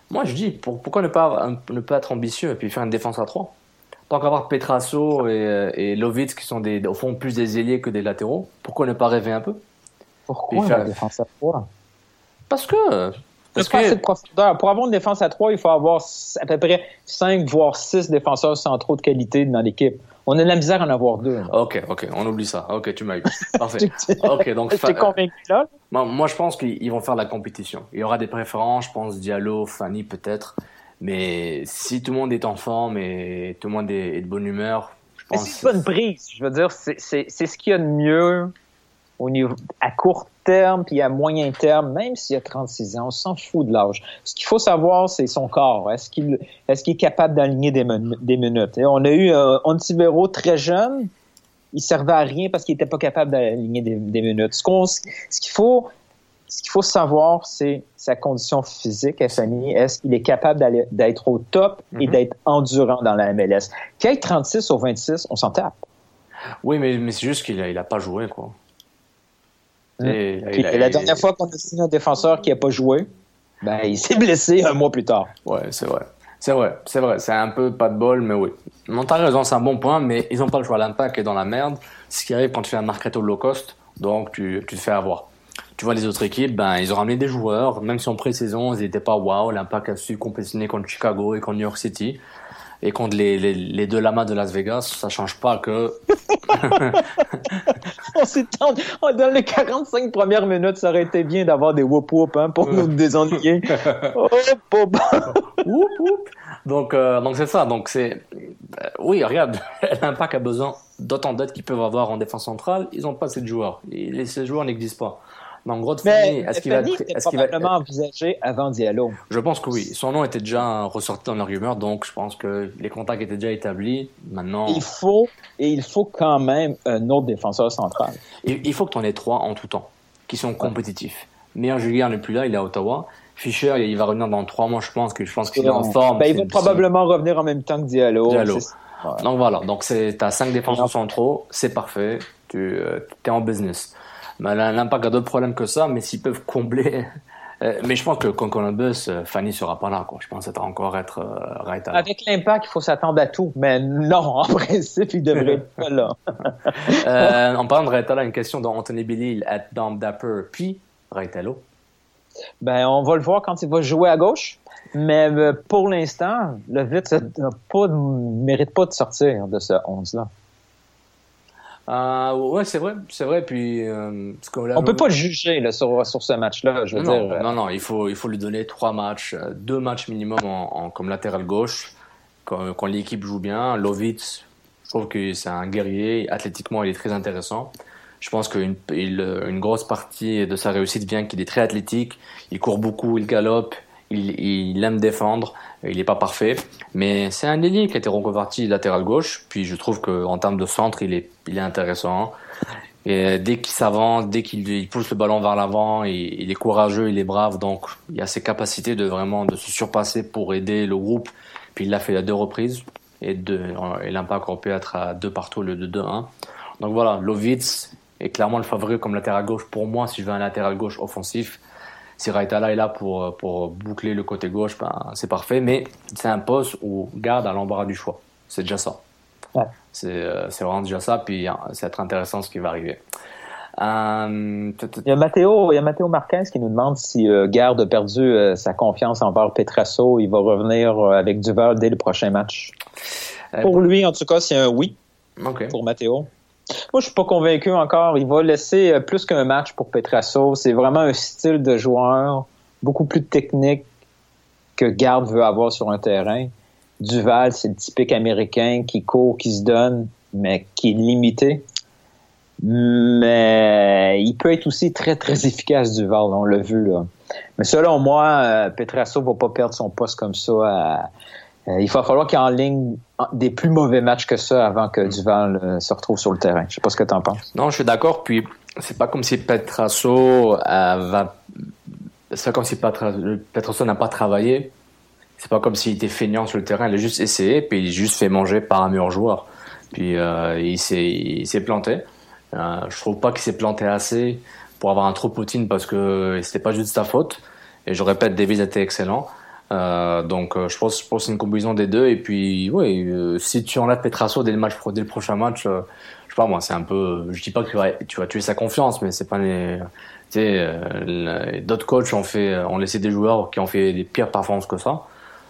moi je dis, pourquoi ne pas, ne pas être ambitieux et puis faire une défense à 3 Tant qu'avoir Petrasso et, et Lovitz qui sont des, au fond plus des ailiers que des latéraux, pourquoi ne pas rêver un peu? Pourquoi faire... la défense à 3 Parce que parce que... profondeur. Pour avoir une défense à 3, il faut avoir à peu près 5 voire 6 défenseurs centraux de qualité dans l'équipe. On a de la misère à en avoir deux. Ok, ok, on oublie ça. Ok, tu m'as eu. Parfait. ok, donc. Tu es convaincu là? Moi, je pense qu'ils vont faire la compétition. Il y aura des préférences, je pense Diallo, Fanny peut-être. Mais si tout le monde est en forme et tout le monde est, de bonne humeur, je pense. C'est une bonne prise. Je veux dire, c'est ce qu'il y a de mieux au niveau à court terme puis à moyen terme, même s'il a 36 ans, on s'en fout de l'âge. Ce qu'il faut savoir, c'est son corps. Est-ce qu'il est, est capable d'aligner des, des, minutes? Et on a eu un Ontivero très jeune il servait à rien parce qu'il était pas capable d'aligner des, des minutes. Ce qu'il faut, ce qu'il faut savoir, c'est sa condition physique, FMI. Est-ce qu'il est capable d'être au top et Mhm. d'être endurant dans la MLS? Qu'il ait 36 ou 26, on s'en tape. Oui, mais, mais c'est juste qu'il a, il a pas joué, quoi. Et, la dernière fois qu'on a signé un défenseur qui n'a pas joué, ben, il s'est blessé un mois plus tard. Ouais, c'est vrai. C'est vrai, c'est vrai. C'est un peu pas de bol, mais oui. Non, t'as raison, c'est un bon point, mais ils ont pas le choix. L'impact est dans la merde. Ce qui arrive quand tu fais un mercato low cost, donc tu, tu te fais avoir. Tu vois, les autres équipes, ben, ils ont ramené des joueurs, même si en pré-saison, ils n'étaient pas waouh. L'impact a su compétitionner contre Chicago et contre New York City. Et contre les, les, les deux lamas de Las Vegas, ça change pas que On oh, Dans les 45 premières minutes, ça aurait été bien d'avoir des whoop-whoop hein, pour nous désennuyer. Oup, oup. Donc, euh, donc c'est ça. Donc c'est, euh, oui, regarde, l'impact a besoin d'autant d'aides qu'ils peuvent avoir en défense centrale. Ils n'ont pas assez de joueurs. Et les- ces joueurs n'existent pas. Donc, gros de Mais Fournier, est-ce qu'il va, Fanny être- est-ce qu'il va, probablement envisagé avant Diallo. je pense que oui. Son nom était déjà ressorti dans leur rumeur, donc je pense que les contacts étaient déjà établis. Maintenant, Il faut, et il faut quand même un autre défenseur central. il, il faut que tu en aies trois en tout temps, qui sont compétitifs. Meilleur Julien n'est plus là, il est à Ottawa. Fischer, il va revenir dans trois mois, je pense que je pense qu'il est en forme. Ben, il va probablement revenir en même temps que Diallo. Diallo. Donc voilà, donc c'est t'as cinq défenseurs centraux, c'est parfait, tu es en business. Là, l'impact a d'autres problèmes que ça, mais s'ils peuvent combler. Euh, mais je pense que contre Columbus, euh, Fanny sera pas là, quoi. Je pense que ça va encore être euh, right à- Avec l'impact, il faut s'attendre à tout. Mais non, en principe, il devrait être pas là. euh, En parlant de Raitala, une question d'Anthony Billy at Dom Dapper, puis Raitalo. Ben, on va le voir quand il va jouer à gauche. Mais pour l'instant, le Vitz ne mérite pas de sortir de ce 11-là. Euh, ouais, c'est vrai, c'est vrai. Puis euh, On peut pas le juger là, sur, sur ce match-là, je veux non, dire. non, non, il faut, il faut lui donner trois matchs, euh, deux matchs minimum en, en- comme latéral gauche, quand, quand l'équipe joue bien. Lovitz, je trouve que c'est un guerrier, athlétiquement, il est très intéressant. Je pense qu'une une grosse partie de sa réussite vient qu'il est très athlétique, il court beaucoup, il galope, il, aime défendre, il n'est pas parfait, mais c'est un ailier qui a été reconverti latéral gauche, puis je trouve qu'en termes de centre, il est, il est intéressant. Dès qu'il s'avance, dès qu'il il pousse le ballon vers l'avant, il, il est courageux, il est brave, donc il a ses capacités de vraiment de se surpasser pour aider le groupe. Puis il l'a fait à deux reprises et, deux, et l'impact aurait pu être à deux partout le 2-2-1. Donc voilà, Lovitz est clairement le favori comme latéral gauche pour moi si je veux un latéral gauche offensif. Si Raitala est là pour, pour boucler le côté gauche, ben, c'est parfait. Mais c'est un poste où garde à l'embarras du choix. C'est déjà ça. Ouais. C'est euh, c'est vraiment déjà ça. Puis hein, c'est être intéressant ce qui va arriver. Euh, Il y a Matteo, il y a Matteo Marquez qui nous demande si euh, Garde a perdu euh, sa confiance envers Petrasso. Il va revenir euh, avec Duval dès le prochain match. Euh, Pour lui, en tout cas, c'est un oui pour Matteo. Moi, je suis pas convaincu encore. Il va laisser euh, plus qu'un match pour Petrasso. C'est vraiment un style de joueur beaucoup plus technique que Garde veut avoir sur un terrain. Duval, c'est le typique américain qui court, qui se donne, mais qui est limité. Mais il peut être aussi très, très efficace, Duval. On l'a vu, là. Mais selon moi, euh, Petrasso va pas perdre son poste comme ça. à- il va falloir qu'il en ligne des plus mauvais matchs que ça avant que Duval euh, se retrouve sur le terrain. Je sais pas ce que tu en penses. Non, je suis d'accord. Puis c'est pas comme si Petrasso euh, va. C'est pas comme si Petra- Petrasso n'a pas travaillé. C'est pas comme s'il était feignant sur le terrain. Il a juste essayé, puis il a juste fait manger par un meilleur joueur. Puis euh, il s'est planté. Euh, je trouve pas qu'il s'est planté assez pour avoir un trop Poutine parce que c'était pas juste sa faute. Et je répète, Davis était excellent. Euh, donc euh, je pense, je pense une combinaison des deux. Et puis, oui, euh, si tu enlèves Petrasso dès le match, dès le prochain match, euh, je sais pas moi, c'est un peu. Je dis pas que tu vas, tu vas tuer sa confiance, mais c'est pas les. Tu sais, euh, d'autres coachs ont fait, ont laissé des joueurs qui ont fait des pires performances que ça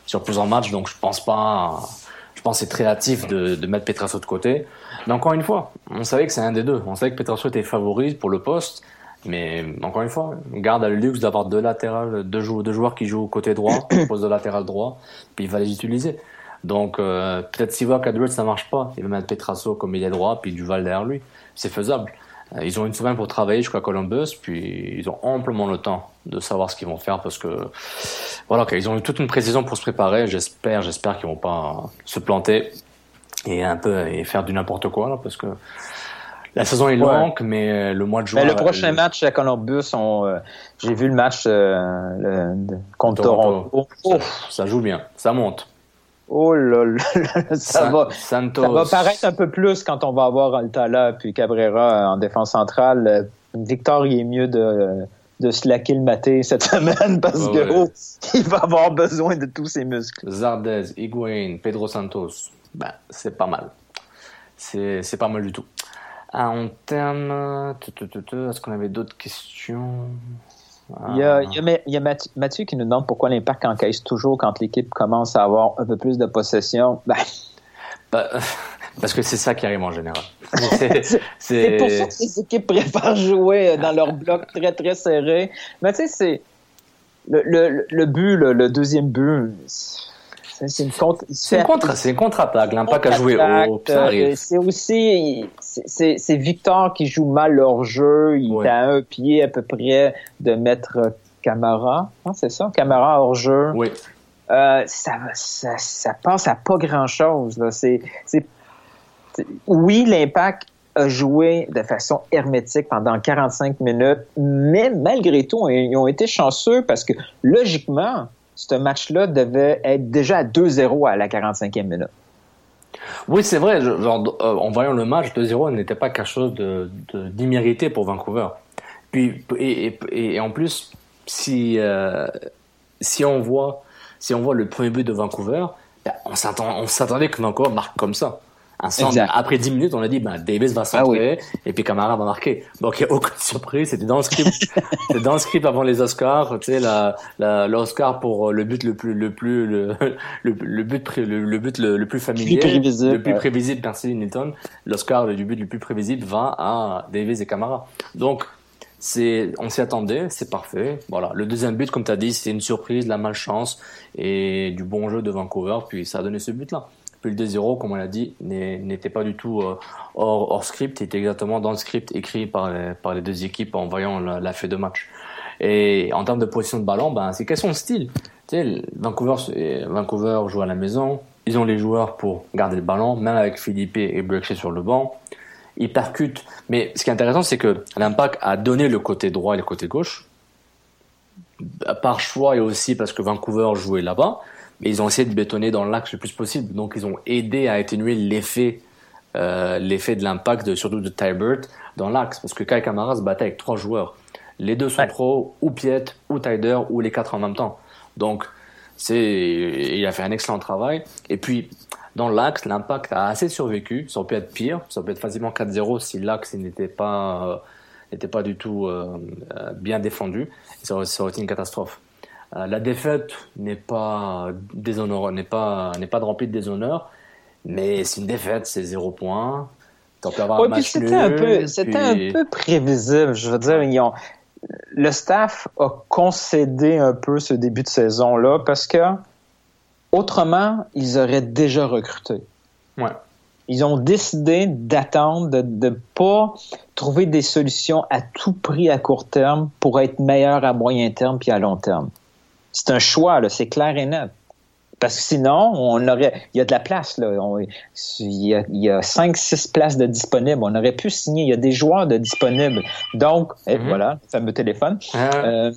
sur plusieurs matchs. Donc je pense pas. Je pense c'est très hâtif de, de mettre Petrasso de côté. Mais encore une fois, on savait que c'est un des deux. On savait que Petrasso était favori pour le poste. Mais encore une fois, garde a le luxe d'avoir deux latérales, deux, jou- deux joueurs qui jouent au côté droit, au poste de latéral droit, puis il va les utiliser. Donc euh, peut-être s'il voit qu'à droite ça marche pas, il va mettre Petrasso comme il est droit, puis Duval derrière lui. C'est faisable. Euh, Ils ont une semaine pour travailler jusqu'à Columbus, puis ils ont amplement le temps de savoir ce qu'ils vont faire parce que voilà, ok, ils ont eu toute une précision pour se préparer. J'espère, j'espère qu'ils vont pas se planter et un peu et faire du n'importe quoi là, parce que La saison est longue, mais le mois de juin. le prochain match à Columbus, on, j'ai vu le match contre Toronto. ça joue bien, ça monte. Oh là là, ça, va, ça va paraître un peu plus quand on va avoir Altala puis Cabrera en défense centrale. Victor, il est mieux de, de slacker le maté cette semaine parce qu'il que oh, il va avoir besoin de tous ses muscles. Zardez, Higuain, Pedro Santos, ben, c'est pas mal. C'est pas mal du tout. En termes... Est-ce qu'on avait d'autres questions? Il y, a, il, y a, Mathieu qui nous demande pourquoi l'impact encaisse toujours quand l'équipe commence à avoir un peu plus de possession. Ben, bah, parce que c'est ça qui arrive en général. C'est pour ça que les équipes préfèrent jouer dans leur bloc très très serré. Mais tu sais, c'est le, le, le, but, le, deuxième but, c'est une contre. C'est une contre, c'est une contre-attaque. L'impact a joué haut. C'est aussi, c'est Victor qui joue mal leur jeu. Il est à un pied à peu près de mettre Camara. c'est ça, Camara hors jeu. Oui. Euh, ça, ça, ça passe à pas grand chose. Là. Oui, l'impact a joué de façon hermétique pendant 45 minutes, mais malgré tout, ils ont été chanceux parce que logiquement, ce match-là devait être déjà à 2-0 à la 45e minute. Oui, c'est vrai. Genre, euh, en voyant le match, 2-0 n'était pas quelque chose d'immérité de, pour Vancouver. Puis, et, en plus, si, euh, si, on voit, si on voit le premier but de Vancouver, ben, on s'attendait que Vancouver marque comme ça après 10 minutes, on a dit, ben, Davis va centrer, ah et puis Camara va marquer. Donc, il n'y a aucune surprise. C'était dans le script. C'était dans le script avant les Oscars, tu sais, la, l'Oscar pour le but le plus, le plus, le, le, but, le, but le, plus familier. prévisible. Le plus prévisible, merci Newton. L'Oscar du but le plus prévisible va à Davis et Camara. Donc, c'est, on s'y attendait, c'est parfait. Voilà. Le deuxième but, comme tu as dit, c'était une surprise, la malchance et du bon jeu de Vancouver, puis ça a donné ce but-là. Puis le 2-0, comme on l'a dit, n'était pas du tout euh, hors, script, il était exactement dans le script écrit par les, deux équipes en voyant la, la de match. Et en termes de position de ballon, ben, c'est question de style. Tu Vancouver, Vancouver joue à la maison, ils ont les joueurs pour garder le ballon, même avec Philippe et Brexit sur le banc. Ils percutent. Mais ce qui est intéressant, c'est que l'Impact a donné le côté droit et le côté gauche, par choix et aussi parce que Vancouver jouait là-bas mais ils ont essayé de bétonner dans l'axe le plus possible. Donc ils ont aidé à atténuer l'effet euh, l'effet de l'impact surtout de Tybert dans l'axe parce que Kai Kamara se battait avec trois joueurs. Les deux sont trop ou Piet ou Tyder ou les quatre en même temps. Donc c'est il a fait un excellent travail et puis dans l'axe, l'impact a assez survécu. Ça aurait pu être pire. Ça aurait pu être facilement 4-0 si l'axe n'était pas, euh, n'était pas du tout euh, bien défendu. Ça aurait, ça aurait été une catastrophe. Euh, la défaite n'est pas déshonneur, n'est pas n'est pas de remplie de déshonneur, mais c'est une défaite, c'est zéro point. c'était un peu, c'était un peu prévisible. Je veux dire, le staff a concédé un peu ce début de saison là parce que autrement, ils auraient déjà recruté. Ouais. Ils ont décidé d'attendre, de ne pas trouver des solutions à tout prix à court terme pour être meilleurs à moyen terme puis à long terme. C'est un choix, c'est clair et net. Parce que sinon, on aurait, il y a de la place, là. il, y a, il y a cinq, six places de disponibles. On aurait pu signer. Il y a des joueurs de disponibles. Donc, et mhm. voilà, fameux téléphone. Ah. Euh,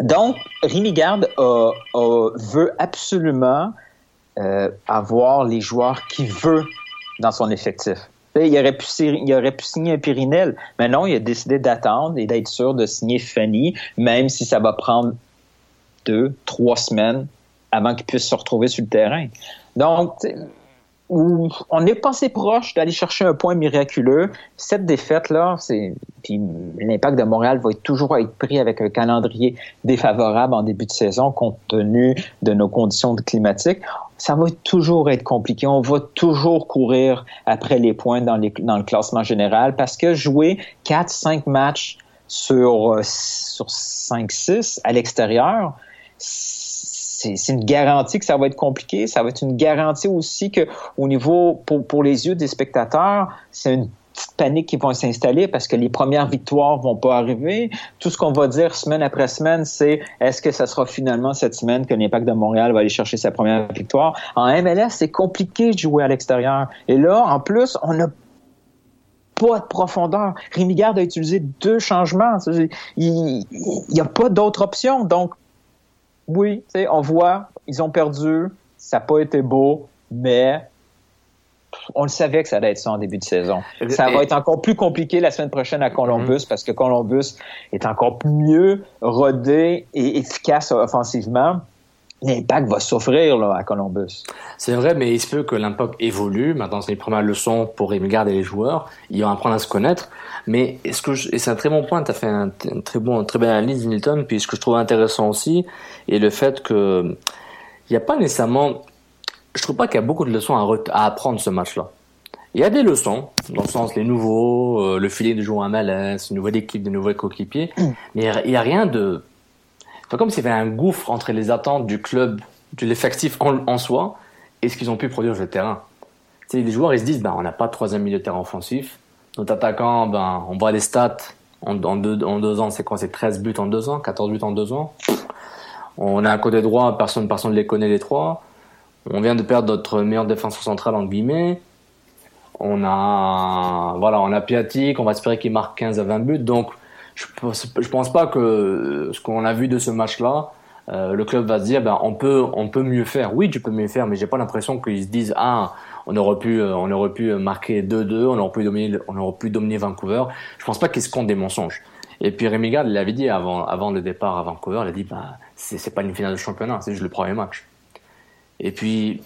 donc, Rémi Garde veut absolument euh, avoir les joueurs qu'il veut dans son effectif. Il aurait, pu, il aurait pu signer un Pyrinel, mais non, il a décidé d'attendre et d'être sûr de signer Fanny, même si ça va prendre deux, trois semaines avant qu'ils puissent se retrouver sur le terrain. Donc, on n'est pas assez proche d'aller chercher un point miraculeux. Cette défaite-là, puis l'impact de Montréal va toujours être pris avec un calendrier défavorable en début de saison compte tenu de nos conditions climatiques. Ça va toujours être compliqué. On va toujours courir après les points dans, le classement général parce que jouer 4-5 matchs sur, sur 5-6 à l'extérieur, c'est une garantie que ça va être compliqué. Ça va être une garantie aussi que au niveau pour, les yeux des spectateurs, c'est une petite panique qui va s'installer parce que les premières victoires vont pas arriver. Tout ce qu'on va dire semaine après semaine, c'est est-ce que ça sera finalement cette semaine que l'Impact de Montréal va aller chercher sa première victoire? En MLS, c'est compliqué de jouer à l'extérieur. Et là, en plus, on n'a pas de profondeur. Rémi Garde a utilisé deux changements. Il n'y a pas d'autre option. Donc, oui, on voit, ils ont perdu, ça n'a pas été beau, mais on le savait que ça allait être ça en début de saison. Ça va être encore plus compliqué la semaine prochaine à Columbus mhm. parce que Columbus est encore mieux rodé et efficace offensivement. L'impact va souffrir là, à Columbus. C'est vrai, mais il se peut que l'impact évolue. Maintenant, c'est une première leçon pour Rémi Garde et les joueurs. Ils vont apprendre à se connaître. Mais est-ce que et c'est un très bon point. Tu as fait un, très bon, une très belle analyse, Nilton. Puis ce que je trouve intéressant aussi, est le fait que il n'y a pas nécessairement je trouve pas qu'il y a beaucoup de leçons à, apprendre ce match-là. Il y a des leçons, dans le sens les nouveaux, euh, le filet de jouer à malaise, une nouvelle équipe, de nouveaux coéquipiers, mais il n'y a rien de... Comme s'il y avait un gouffre entre les attentes du club, de l'effectif en, soi, et ce qu'ils ont pu produire sur le terrain. Tu les joueurs, ils se disent, ben, on n'a pas de troisième milieu de terrain offensif. Notre attaquant, ben, on voit les stats, en, deux, en deux ans, c'est quoi C'est 13 buts en deux ans, 14 buts en deux ans. On a un côté droit, personne personne ne les connaît les trois. On vient de perdre notre meilleur défenseur central en guillemets. On a, voilà, on a Piatic, on va espérer qu'il marque 15 à 20 buts. Donc, je, je pense pas que ce qu'on a vu de ce match-là, euh, le club va se dire, ben, on peut, on peut mieux faire. Oui, tu peux mieux faire, mais j'ai pas l'impression qu'ils se disent, ah, on aurait pu, euh, on aurait pu marquer 2-2, on aurait pu dominer, on aurait pu dominer Vancouver. Je pense pas qu'ils se comptent des mensonges. Et puis Rémi Gard, l'avait dit avant, avant le départ à Vancouver, il a dit, bah, c'est pas une finale de championnat, c'est juste le premier match. Et puis,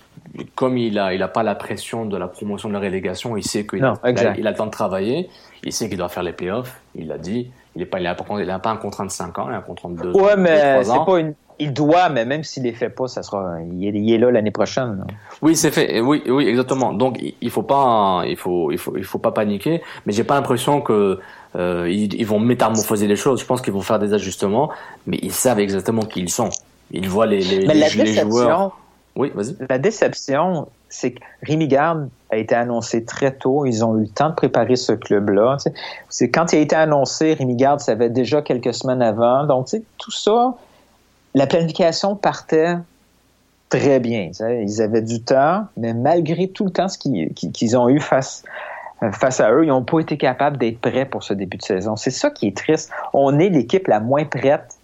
comme il a, il a pas la pression de la promotion de la relégation, il sait qu'il a, il a, le temps de travailler, il sait qu'il doit faire les playoffs, il l'a dit. Il n'a pas, il pas un contrat de 5 ans, il a un contrat de 2 ouais, mais c'est pas une, il doit, mais même s'il les fait pas, ça sera, il est, il est là l'année prochaine. Oui, c'est fait. Oui, oui, exactement. Donc, il faut pas, il faut, il faut, il faut pas paniquer. Mais j'ai pas l'impression que euh, ils, ils, vont métamorphoser les choses. Je pense qu'ils vont faire des ajustements, mais ils savent exactement qui ils sont. Ils voient les, les, les, les joueurs. La déception, c'est que Rémi Garde a été annoncé très tôt. Ils ont eu le temps de préparer ce club-là. C'est quand il a été annoncé, Rémi Garde savait déjà quelques semaines avant. Donc, tout ça, la planification partait très bien. Ils avaient du temps, mais malgré tout le temps qu'ils ont eu face à eux, ils n'ont pas été capables d'être prêts pour ce début de saison. C'est ça qui est triste. On est l'équipe la moins prête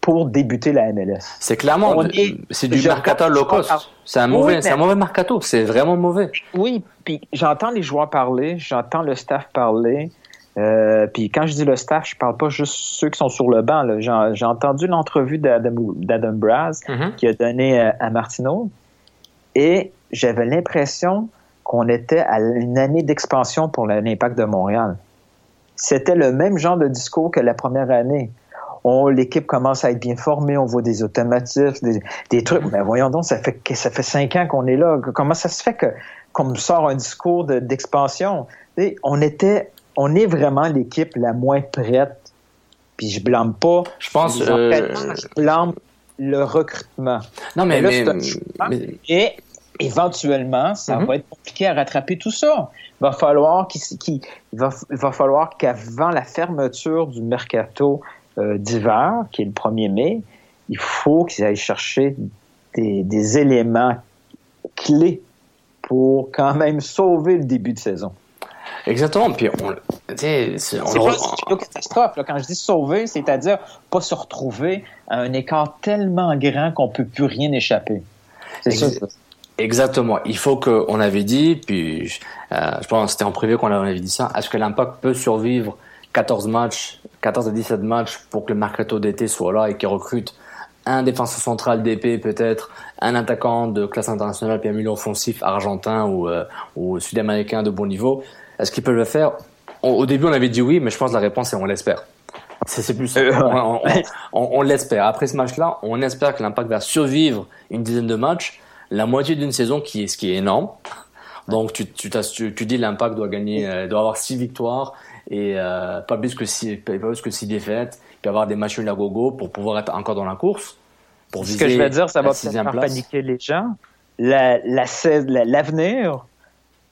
pour débuter la MLS. C'est clairement, c'est du mercato low cost. C'est un mauvais, c'est un mauvais mercato. C'est vraiment mauvais. Oui, puis j'entends les joueurs parler, j'entends le staff parler. Euh, puis quand je dis le staff, je parle pas juste ceux qui sont sur le banc. J'ai entendu l'entrevue d'Adam Braz mm-hmm. qui a donné euh, à Martineau et j'avais l'impression qu'on était à une année d'expansion pour l'impact de Montréal. C'était le même genre de discours que la première année l'équipe commence à être bien formée, on voit des automatismes, des, trucs. Mais voyons donc, ça fait ça fait cinq ans qu'on est là. Comment ça se fait que qu'on sort un discours d'expansion? On était, on est vraiment l'équipe la moins prête. Puis je blâme pas. Je pense. Euh, je blâme le recrutement. Non mais, et éventuellement, ça mm-hmm. va être compliqué à rattraper tout ça. Il va falloir qu'il, va, va falloir qu'avant la fermeture du mercato d'hiver, qui est le 1er mai, il faut qu'ils aillent chercher des, éléments clés pour quand même sauver le début de saison. Exactement. Puis on, c'est pas une catastrophe. Quand je dis sauver, c'est-à-dire pas se retrouver à un écart tellement grand qu'on peut plus rien échapper. C'est ça. Exactement. Il faut que, on avait dit, puis euh, je pense que c'était en privé qu'on avait dit ça, est-ce que l'impact peut survivre 14 matchs 14 à 17 matchs pour que le mercato d'été soit là et qu'il recrute un défenseur central d'épée peut-être, un attaquant de classe internationale puis un milieu offensif argentin ou, euh, ou sud-américain de bon niveau. Est-ce qu'ils peuvent le faire? Au début, on avait dit oui, mais je pense que la réponse est on l'espère. C'est plus euh, on, on, on, l'espère. Après ce match-là, on espère que l'impact va survivre une dizaine de matchs, la moitié d'une saison qui est ce qui est énorme. Donc tu, tu, tu, tu dis l'impact doit gagner, euh, doit avoir six victoires et euh, pas plus que six, pas plus que six défaites, puis avoir des machines à gogo pour pouvoir être encore dans la course. Pour Ce que je vais dire, ça va peut-être faire paniquer les gens. L'avenir la,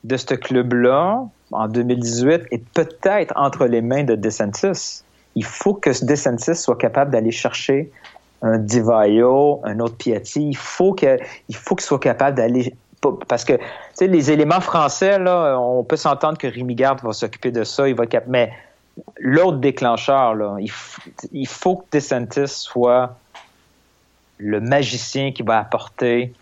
de ce club-là en 2018 est peut-être entre les mains de DeSantis. Il faut que DeSantis soit capable d'aller chercher un Divayo, un autre Piatti. Il faut qu'il faut qu'il soit capable d'aller parce que, les éléments français, on peut s'entendre que Rémi va s'occuper de ça, il va cap mais l'autre déclencheur, il, faut que DeSantis soit le magicien qui va apporter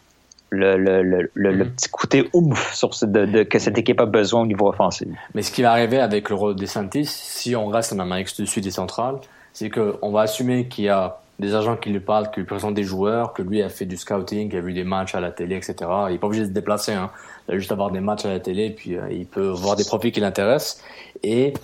le, le, le, le, petit côté ouf sur ce, que cette équipe a besoin au niveau offensif. Mais ce qui va arriver avec le rôle des Santis, si on reste en Amérique du Sud et centrale, c'est qu'on va assumer qu'il y a des agents qui lui parlent, qui lui présentent des joueurs, que lui a fait du scouting, qu'il a vu des matchs à la télé, etc. Il n'est pas obligé de se déplacer, hein. il va juste avoir des matchs à la télé, puis euh, il peut voir des profils qui l'intéressent. Et,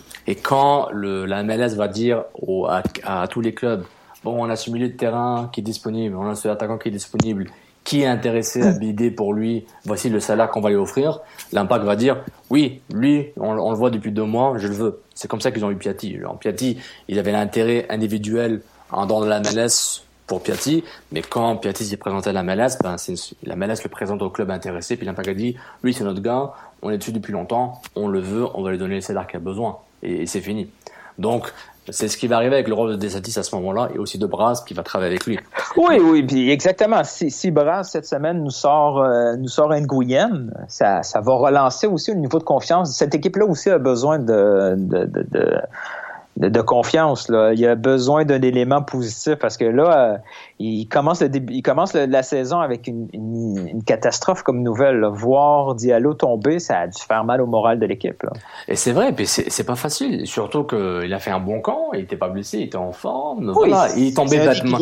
quand la MLS va dire à, à, tous les clubs, bon, on a ce milieu de terrain qui est disponible, on a ce attaquant qui est disponible, qui est intéressé à bider pour lui, voici le salaire qu'on va lui offrir, l'impact va dire, oui, lui, on, on, le voit depuis deux mois, je le veux. C'est comme ça qu'ils ont eu Piatti. En Piatti, il avait l'intérêt individuel en dehors de la MLS pour Piatti, mais quand Piatti s'est présenté à la MLS, ben, la MLS le présente au club intéressé, puis l'impact a dit, lui c'est notre gars, on est dessus depuis longtemps, on le veut, on va lui donner le salaire qu'il a besoin, et, c'est fini. Donc, c'est ce qui va arriver avec le rôle de Desatis à ce moment-là et aussi de Brass qui va travailler avec lui. Oui, oui, puis exactement. Si, si Brass cette semaine nous sort euh, nous sort un Guyenne, ça, ça va relancer aussi au niveau de confiance. Cette équipe-là aussi a besoin de, de, de, de de, de, confiance. Là. Il y a besoin d'un élément positif parce que là, euh, il commence, le début, il commence le, la saison avec une, une, une, catastrophe comme nouvelle. Là. Voir Diallo tomber, ça a dû faire mal au moral de l'équipe. Et c'est vrai, puis c'est pas facile. Surtout qu'il a fait un bon camp, il était pas blessé, il était en forme. Oui, voilà, il est tombé bêtement.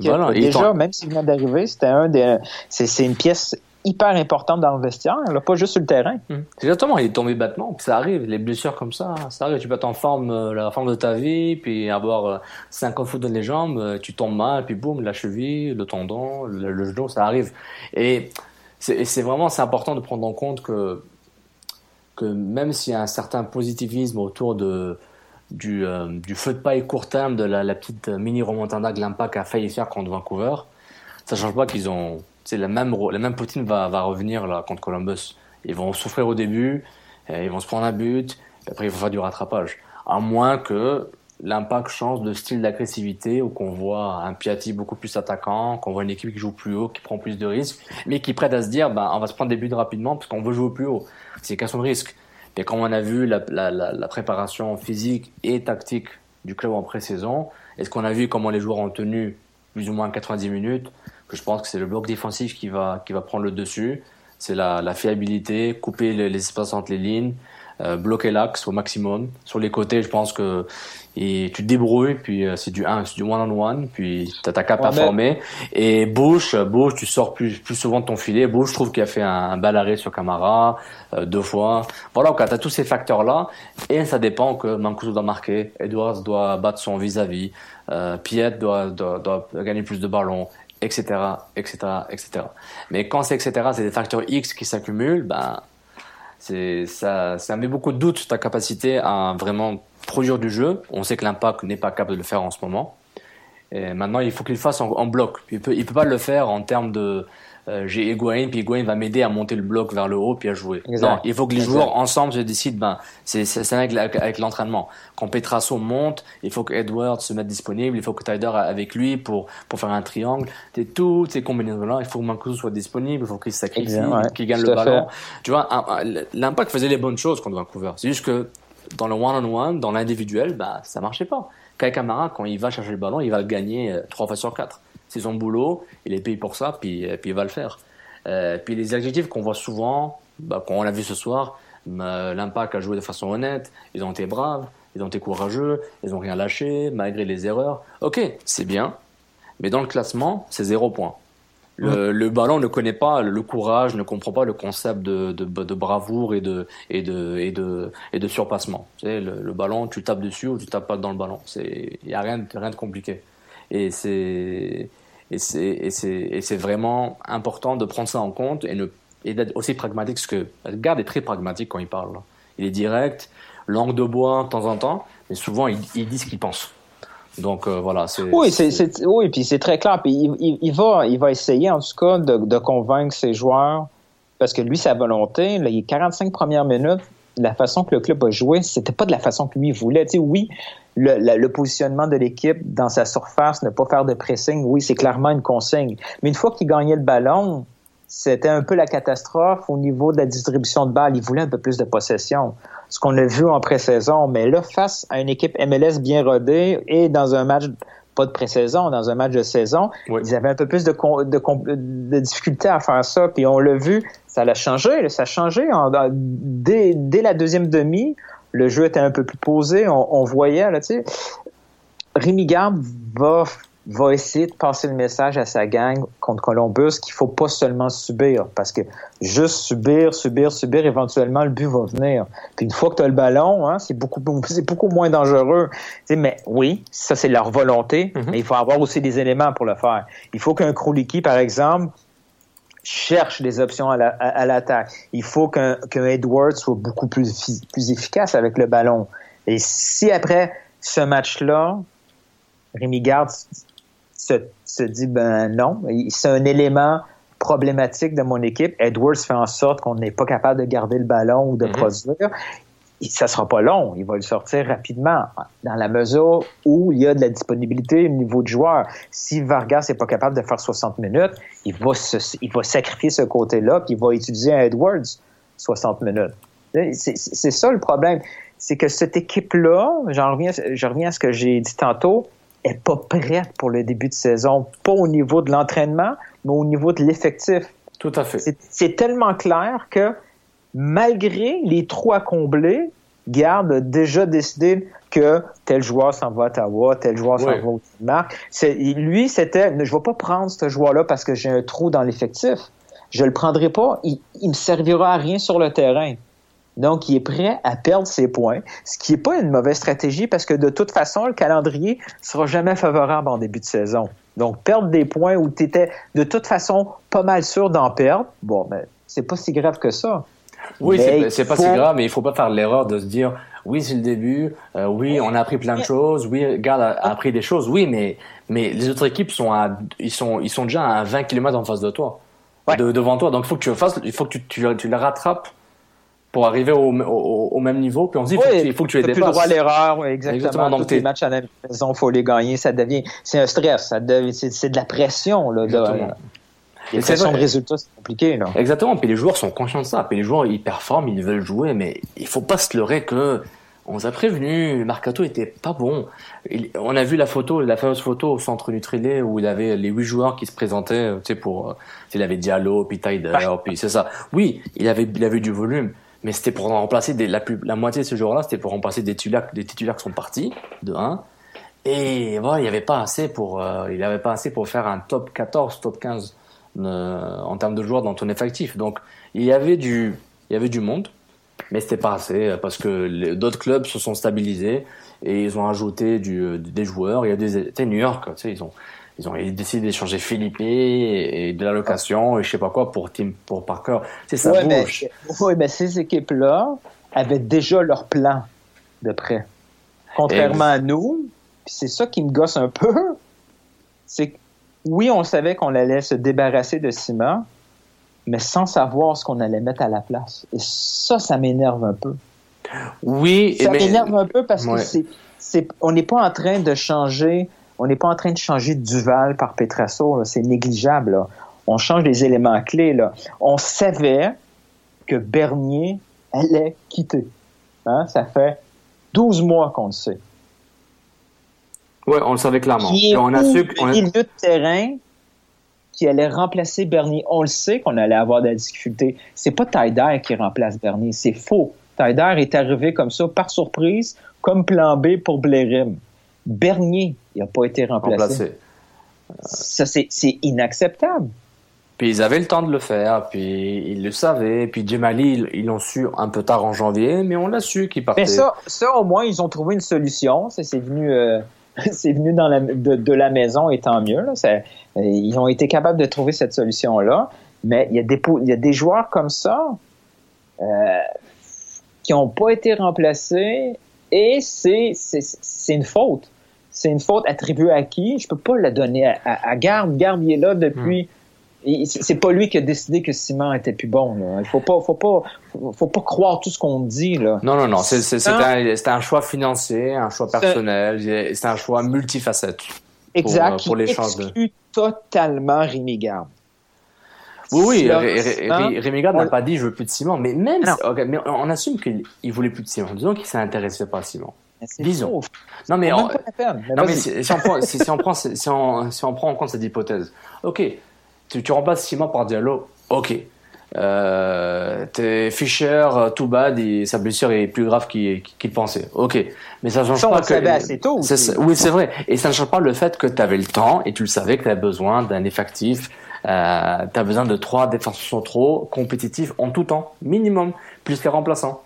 Voilà, Déjà, même s'il vient d'arriver, c'était un des. C'est une pièce hyper importante dans le vestiaire, pas juste sur le terrain. Hum. Exactement, il est tombé bêtement, puis ça arrive, les blessures comme ça, ça arrive, tu peux être en forme, euh, la forme de ta vie, puis avoir euh, 50 foot dans les jambes, euh, tu tombes mal, puis boum, la cheville, le tendon, le, genou, ça arrive. Et c'est vraiment, important de prendre en compte que, que même s'il y a un certain positivisme autour de, du, euh, feu de paille court terme de la, la petite mini remontada que l'impact a failli faire contre Vancouver, ça change pas qu'ils ont c'est la même, la même Poutine va, va revenir là, contre Columbus. Ils vont souffrir au début, ils vont se prendre un but, et après il faut faire du rattrapage. À moins que l'impact change de style d'agressivité ou qu'on voit un Piatti beaucoup plus attaquant, qu'on voit une équipe qui joue plus haut, qui prend plus de risques, mais qui prête à se dire, bah, on va se prendre des buts rapidement parce qu'on veut jouer plus haut. C'est question de risque. Et comme on a vu la préparation physique et tactique du club en pré-saison, est-ce qu'on a vu comment les joueurs ont tenu plus ou moins 90 minutes que je pense que c'est le bloc défensif qui va, qui va prendre le dessus. C'est la, la fiabilité, couper les, les, espaces entre les lignes, euh, bloquer l'axe au maximum. Sur les côtés, je pense que et tu te débrouilles, puis euh, c'est du 1, c'est du one-on-one, puis tu t'as qu'à performer. Et Bush, Bush, tu sors plus, plus souvent de ton filet. Bush, je trouve qu'il a fait un, un bel arrêt sur Camara, euh, deux fois. Voilà, tu as tous ces facteurs-là, et ça dépend que Mancuso doit marquer, Edwards doit battre son vis-à-vis, euh, Piet doit, doit, doit gagner plus de ballons, etc., etc., etc. Mais quand c'est etc., c'est des facteurs X qui s'accumulent, ben, c'est, ça, ça met beaucoup de doutes sur ta capacité à vraiment produire du jeu. On sait que l'impact n'est pas capable de le faire en ce moment. Et maintenant, il faut qu'il fasse en, en bloc. Il peut, il peut pas le faire en termes de, euh, j'ai Higuain, puis Higuain va m'aider à monter le bloc vers le haut, puis à jouer. Exact. Non, il faut que les exact. joueurs ensemble se décident, ben, c'est avec, avec l'entraînement. Quand Petrasso monte, il faut que Edward se mette disponible, il faut que Tyder avec lui pour, pour faire un triangle. Toutes ces combinaisons-là, il faut que Mancuso soit disponible, il faut qu'il sacrifie, ouais, qu'il gagne le ballon. Fait. Tu vois, l'impact faisait les bonnes choses contre Vancouver. C'est juste que dans le one-on-one, -on -one, dans l'individuel, bah, ça marchait pas. Kai Kamara, quand il va chercher le ballon, il va le gagner euh, trois fois sur quatre c'est son boulot, il est payé pour ça, puis, euh, puis il va le faire. Euh, puis les adjectifs qu'on voit souvent, bah, qu'on l'a vu ce soir, bah, l'impact a joué de façon honnête, ils ont été braves, ils ont été courageux, ils ont rien lâché, malgré les erreurs. Ok, c'est bien, mais dans le classement, c'est zéro point. Le, le, ballon ne connaît pas le courage, ne comprend pas le concept de, de, de bravoure et de, et de, et de, et de surpassement. Tu sais, le, le, ballon, tu tapes dessus ou tu tapes pas dans le ballon. Il n'y a rien, rien de compliqué. Et c'est et c'est vraiment important de prendre ça en compte et, ne, et d'être aussi pragmatique, parce que Garde est très pragmatique quand il parle. Il est direct, langue de bois de temps en temps, mais souvent il, il dit ce qu'il pense. Donc euh, voilà, c'est. Oui, c'est, oui, puis c'est très clair. Puis il, il, il, va, il va essayer en tout cas de, de convaincre ses joueurs parce que lui, sa volonté, là, est 45 premières minutes, la façon que le club a joué, c'était pas de la façon que lui voulait. Tu sais, oui, le, positionnement de l'équipe dans sa surface, ne pas faire de pressing, oui, c'est clairement une consigne. Mais une fois qu'il gagnait le ballon, c'était un peu la catastrophe au niveau de la distribution de balles. Il voulait un peu plus de possession. Ce qu'on a vu en pré-saison. Mais là, face à une équipe MLS bien rodée et dans un match, pas de pré-saison, dans un match de saison, ils avaient un peu plus de, de, de difficulté à faire ça. Puis on l'a vu, ça a changé. Ça a changé. dès, dès la deuxième demi, le jeu était un peu plus posé. On, on voyait, là, tu sais. Rémi Garde va va essayer de passer le message à sa gang contre Columbus qu'il faut pas seulement subir, parce que juste subir, subir, subir, éventuellement le but va venir. Puis une fois que tu as le ballon, hein, c'est beaucoup, c'est beaucoup moins dangereux. mais oui, ça c'est leur volonté, mm-hmm. mais il faut avoir aussi des éléments pour le faire. Il faut qu'un Kroliki, par exemple, cherche des options à l'attaque. il faut qu'un Edwards soit beaucoup plus, plus efficace avec le ballon. Et si après ce match-là, Rémi Garde se, dit ben non, c'est un élément problématique de mon équipe. Edwards fait en sorte qu'on n'est pas capable de garder le ballon ou de mhm. produire. Ça sera pas long, il va le sortir rapidement dans la mesure où il y a de la disponibilité au niveau de joueur. Si Vargas n'est pas capable de faire 60 minutes, il va, il va sacrifier ce côté-là puis il va utiliser un Edwards 60 minutes. C'est ça le problème. C'est que cette équipe-là, j'en reviens, je reviens à ce que j'ai dit tantôt, est pas prête pour le début de saison, pas au niveau de l'entraînement, mais au niveau de l'effectif. Tout à fait. C'est tellement clair que malgré les trous à combler, Garde a déjà décidé que tel joueur s'en va à Ottawa, tel joueur s'en va au Danemark. Lui, c'était, je vais pas prendre ce joueur-là parce que j'ai un trou dans l'effectif. Je le prendrai pas. Il, il me servira à rien sur le terrain. Donc, il est prêt à perdre ses points, ce qui n'est pas une mauvaise stratégie parce que de toute façon, le calendrier sera jamais favorable en début de saison. Donc, perdre des points où tu étais de toute façon pas mal sûr d'en perdre, bon, ben, c'est pas si grave que ça. Oui, c'est pas si grave, mais il faut pas faire l'erreur de se dire, oui, c'est le début, euh, oui, on a appris plein de choses, oui, Garde a, appris des choses, oui, mais, mais les autres équipes sont à, ils sont, ils sont déjà à 20 km en face de toi, devant toi. Donc, il faut que tu fasses, il faut que tu, tu, tu les rattrapes pour arriver au, au, même niveau. Puis on se dit, il faut que tu les dépasses. plus le droit à l'erreur, exactement. exactement. Donc, Tous les matchs à la maison, il faut les gagner. Ça devient, c'est un stress. Ça devient, c'est, de la pression, là. De, les pressions de résultats, c'est compliqué, là. Exactement. Puis les joueurs sont conscients de ça. Puis les joueurs, ils performent, ils veulent jouer, mais il faut pas se leurrer que on vous a prévenu, le Marcato était pas bon. on a vu la photo, la fameuse photo au centre Nutrilé où il avait les huit joueurs qui se présentaient, tu sais, pour, il avait Diallo, puis Tyder, puis c'est ça. Oui, il avait, il avait du volume mais c'était pour remplacer des, la, plus, la moitié de ce jour-là, c'était pour remplacer des titulaires, des titulaires qui sont partis, de 1. Et voilà, il n'y avait pas assez pour, euh, il avait pas assez pour faire un top 14, top 15 euh, en termes de joueurs dans ton effectif. Donc, il y avait du, il y avait du monde, mais c'était pas assez euh, parce que d'autres clubs se sont stabilisés et ils ont ajouté du, des joueurs. Il y a des, New York, tu sais, ils ont, ils ont décidé d'échanger Philippe et de l'allocation et je sais pas quoi pour Tim, pour Parker. C'est ça ouais, bouge. Mais, mais ces équipes-là avaient déjà leur plan de prêt. Contrairement à nous, c'est ça qui me gosse un peu, c'est que oui, on savait qu'on allait se débarrasser de ciment, mais sans savoir ce qu'on allait mettre à la place. Et ça, ça m'énerve un peu. Oui, ça m'énerve un peu parce que c'est, on n'est pas en train de changer on n'est pas en train de changer Duval par Petrasso, c'est négligeable. On change les éléments clés. Là. On savait que Bernier allait quitter. Hein? Ça fait 12 mois qu'on le sait. Oui, on le savait clairement. on a su de terrain qui allait remplacer Bernier. On le sait qu'on allait avoir de la difficulté. C'est pas Taider qui remplace Bernier, c'est faux. Taider est arrivé comme ça par surprise, comme plan B pour Blairim. Bernier, il n'a pas été remplacé. Ça, c'est inacceptable. Puis ils avaient le temps de le faire, puis ils le savaient. Puis Jemali, ils l'ont su un peu tard en janvier, mais on l'a su qu'il partait. Mais ça, ça, au moins, ils ont trouvé une solution. C'est venu, euh, c'est venu de, la maison, et tant mieux. ils ont été capables de trouver cette solution-là. Mais il y, a des, joueurs comme ça euh, qui n'ont pas été remplacés et c'est une faute c'est une faute attribuée à qui? Je peux pas la donner à, à, Garde. Garde, il est là depuis. Hmm. C'est pas lui qui a décidé que Simon était plus bon. Là. Il faut pas, faut pas, faut pas croire tout ce qu'on dit là. Non, non, non. C'est un, un, choix financier, un choix personnel. C'est un choix multifacette. Exact. Pour, pour qui exclut totalement Rémi Garde. Oui, oui, Là, Ré- Ré-? Ré- Rémi Garde n'a pas dit je veux plus de ciment, mais même, si- mais on assume qu'il il voulait plus de ciment. Disons qu'il s'est intéressé pas à. C'est Disons. Non, mais, on- peine. Mais non, mais vas-y. si, si on prend, si, si on prend, si, on, si on prend en compte cette hypothèse, ok, tu, tu remplaces ciment par Diallo, ok. Euh, t'es Fischer, too bad, et sa blessure est plus grave qu'il qu'il pensait. Ok, mais ça change Ça, pas que. savait assez tôt C'est aussi. ça- oui, c'est vrai. Et ça ne change pas le fait que tu avais le temps et tu le savais que tu avais besoin d'un effectif. Euh, tu as besoin de trois défenseurs centraux compétitifs en tout temps, minimum, plus les remplaçants.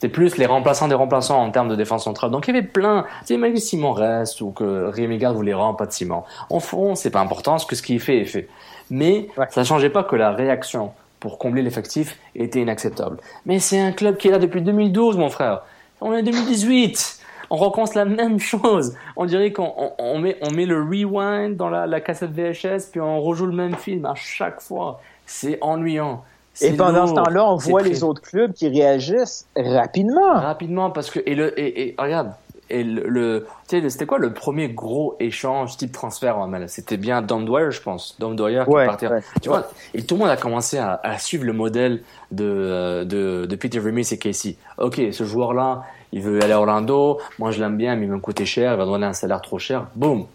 C'est plus les remplaçants des remplaçants en termes de défense centrale. Donc il y avait plein. Tu sais, même Simon reste ou que Rémi Garde voulait vraiment pas de Simon. En fond, c'est pas important, parce que ce qu'il fait est fait. Mais Ouais. ça changeait pas que la réaction pour combler l'effectif était inacceptable. Mais c'est un club qui est là depuis 2012, mon frère. On est en 2018. On recommence la même chose. On dirait qu'on on, on met, on met le rewind dans la, la cassette VHS, puis on rejoue le même film à chaque fois. C'est ennuyant. Et pendant ce temps-là, on voit les autres clubs qui réagissent rapidement. rapidement parce que et le et, et regarde et le, le tu sais c'était quoi le premier gros échange type transfert en MLS c'était bien Dom Dwyer je pense. Dom Dwyer qui Ouais, ouais. tu vois et tout le monde a commencé à, à suivre le modèle de euh, de, de Peter Vermeer et Casey. Ok ce joueur là il veut aller à Orlando. Moi je l'aime bien mais il va me coûter cher. Il va donner un salaire trop cher. Boum.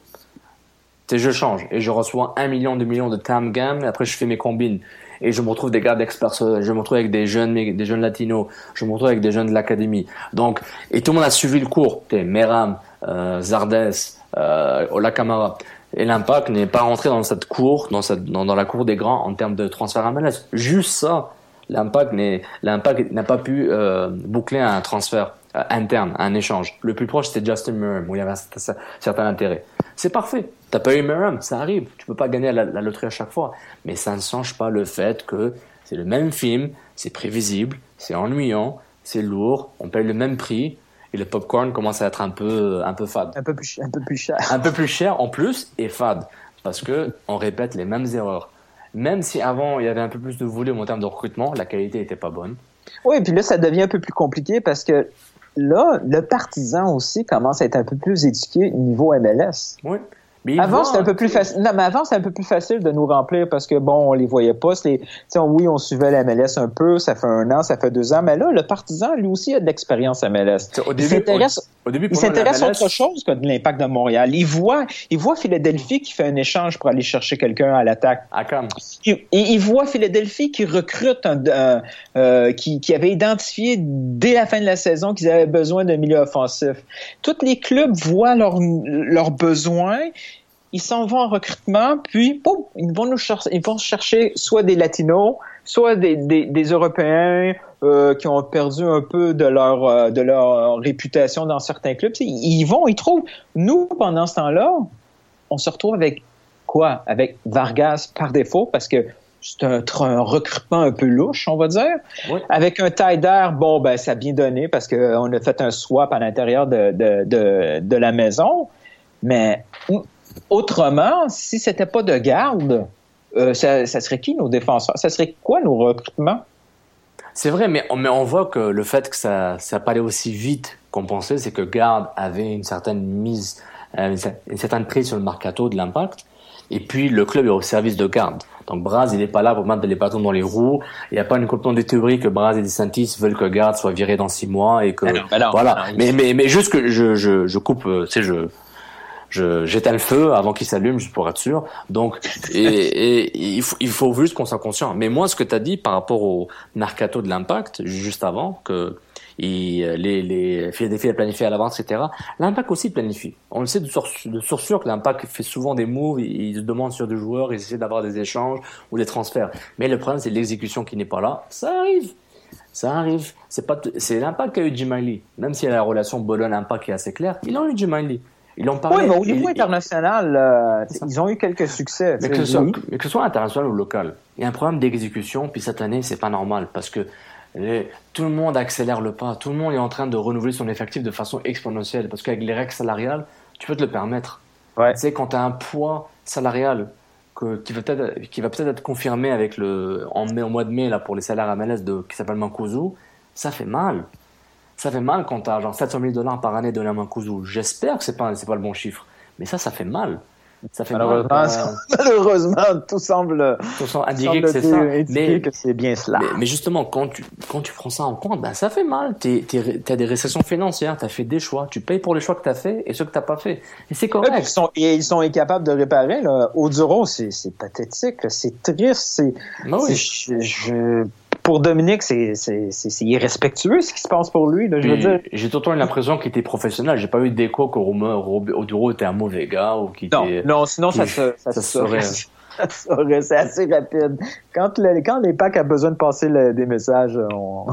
Je change et je reçois un million, deux millions de TAM GAM. Et après je fais mes combines et je me retrouve des gars d'experts, je me retrouve avec des jeunes, des jeunes latinos, je me retrouve avec des jeunes de l'académie. Donc, et tout le monde a suivi le cours. Meram, euh, Zardes, euh, Ola Kamara. Et l'impact n'est pas rentré dans cette cour, dans cette, dans, la cour des grands en termes de transfert à MLS. Juste ça. L'impact n'a pas pu euh, boucler un transfert euh, interne, un échange. Le plus proche, c'était Justin Merrim, où il y avait un certain intérêt. C'est parfait. T'as pas eu Merrim, ça arrive. Tu peux pas gagner la, la loterie à chaque fois. Mais ça ne change pas le fait que c'est le même film, c'est prévisible, c'est ennuyant, c'est lourd, on paye le même prix, et le popcorn commence à être un peu, un peu fade. Un peu plus, un peu plus cher. Un peu plus cher en plus et fade. Parce que on répète les mêmes erreurs. Même si avant il y avait un peu plus de volume en termes de recrutement, la qualité était pas bonne. Oui, puis là, ça devient un peu plus compliqué parce que là, le partisan aussi commence à être un peu plus éduqué niveau MLS. Oui. Mais il Avant, c'était un peu plus facile. Non, mais avant, c'était un peu plus facile de nous remplir parce que bon, on les voyait pas. C'est les- tu sais, oui, on suivait la MLS un peu. Ça fait un an, ça fait deux ans. Mais là, le partisan, lui aussi, a de l'expérience MLS. Au Il début, s'intéresse, au, début, à autre chose que de l'impact de Montréal. Il voit, il voit Philadelphie qui fait un échange pour aller chercher quelqu'un à l'attaque. À Cam. Et il voit Philadelphie qui recrute un, un- euh, qui, qui avait identifié dès la fin de la saison qu'ils avaient besoin d'un milieu offensif. Tous les clubs voient leurs leurs besoins. Ils s'en vont en recrutement, puis pouf, ils vont nous chercher, ils vont chercher soit des latinos, soit des, des, des Européens euh, qui ont perdu un peu de leur euh, de leur réputation dans certains clubs. Ils, ils vont, ils trouvent. Nous, pendant ce temps-là, on se retrouve avec quoi? Avec Vargas par défaut, parce que c'est un, recrutement un peu louche, on va dire. Oui. Avec un taille d'air, bon, ben, ça a bien donné parce qu'on a fait un swap à l'intérieur de, de, de, de la maison. Mais autrement, si c'était pas de garde, euh, ça, ça serait qui nos défenseurs? Ça serait quoi nos recrutements? C'est vrai, mais on, mais on voit que le fait que ça ça pas allé aussi vite qu'on pensait, c'est que Garde avait une certaine mise, euh, une cer- une certaine prise sur le mercato de l'impact. Et puis le club est au service de Garde. Donc Braz, il n'est pas là pour mettre les bâtons dans les roues. Il n'y a pas une complète de théorie que Braz et DeSantis veulent que Garde soit viré dans six mois et que non, bah voilà. mais mais mais juste que je je je coupe, euh, tu sais je je j'éteins le feu avant qu'il s'allume juste pour être sûr. Donc et, et il faut il faut juste qu'on soit conscient. Mais moi ce que tu as dit par rapport au mercato de l'impact juste avant que il, les les Philadelphie a planifié à l'avance etc. L'impact aussi planifie. On le sait de source de source que l'impact fait souvent des moves, il, il se demande sur des joueurs, il essaie d'avoir des échanges ou des transferts. Mais le problème c'est l'exécution qui n'est pas là. Ça arrive. Ça arrive. C'est pas, c'est l'impact qu'a eu Jim Miley. Même si la relation Bologne-Impact qui est assez claire, ils ont eu Jim Miley. Ils parlé. Oui, mais au niveau international, euh, ils ont eu quelques succès. mais que, ce soit, oui. mais que ce soit international ou local, il y a un problème d'exécution, puis cette année, c'est pas normal, parce que les- tout le monde accélère le pas, tout le monde est en train de renouveler son effectif de façon exponentielle, parce qu'avec les règles salariales, tu peux te le permettre. Ouais. Tu sais, quand tu as un poids salarial que, qui va peut-être qui va peut-être être confirmé avec le, en, mai, au mois de mai là, pour les salaires MLS de, qui s'appelle Mancuso, ça fait mal. Ça fait mal quand tu as genre 700 000 dollars par année donné à Mancuso. J'espère que c'est pas, c'est pas le bon chiffre, mais ça, ça fait mal. Ça fait Malheureusement, mal, euh, malheureusement, tout semble, tout semble indiquer que c'est ça. Mais, que c'est bien cela. mais, mais justement, quand tu, quand tu prends ça en compte, ben, ça fait mal. T'es, t'es, t'as des restrictions financières, t'as fait des choix. Tu payes pour les choix que t'as fait et ceux que t'as pas fait. Et c'est correct. ils sont, et ils sont incapables de réparer. Là. Oduro, c'est c'est pathétique, là. c'est triste, c'est Ben oui. c'est- je, je- pour Dominique, c'est c'est- c'est- c'est irrespectueux ce qui se passe pour lui. Là, je veux dire. J'ai tout le temps l'impression qu'il était professionnel. J'ai pas eu d'écho que Oduro était un mauvais gars ou qu'il Non, était. non, sinon ça se ça, ça se se saurait. Ça se saurait, c'est assez rapide. Quand, le, quand les packs a besoin de passer le- des messages, on,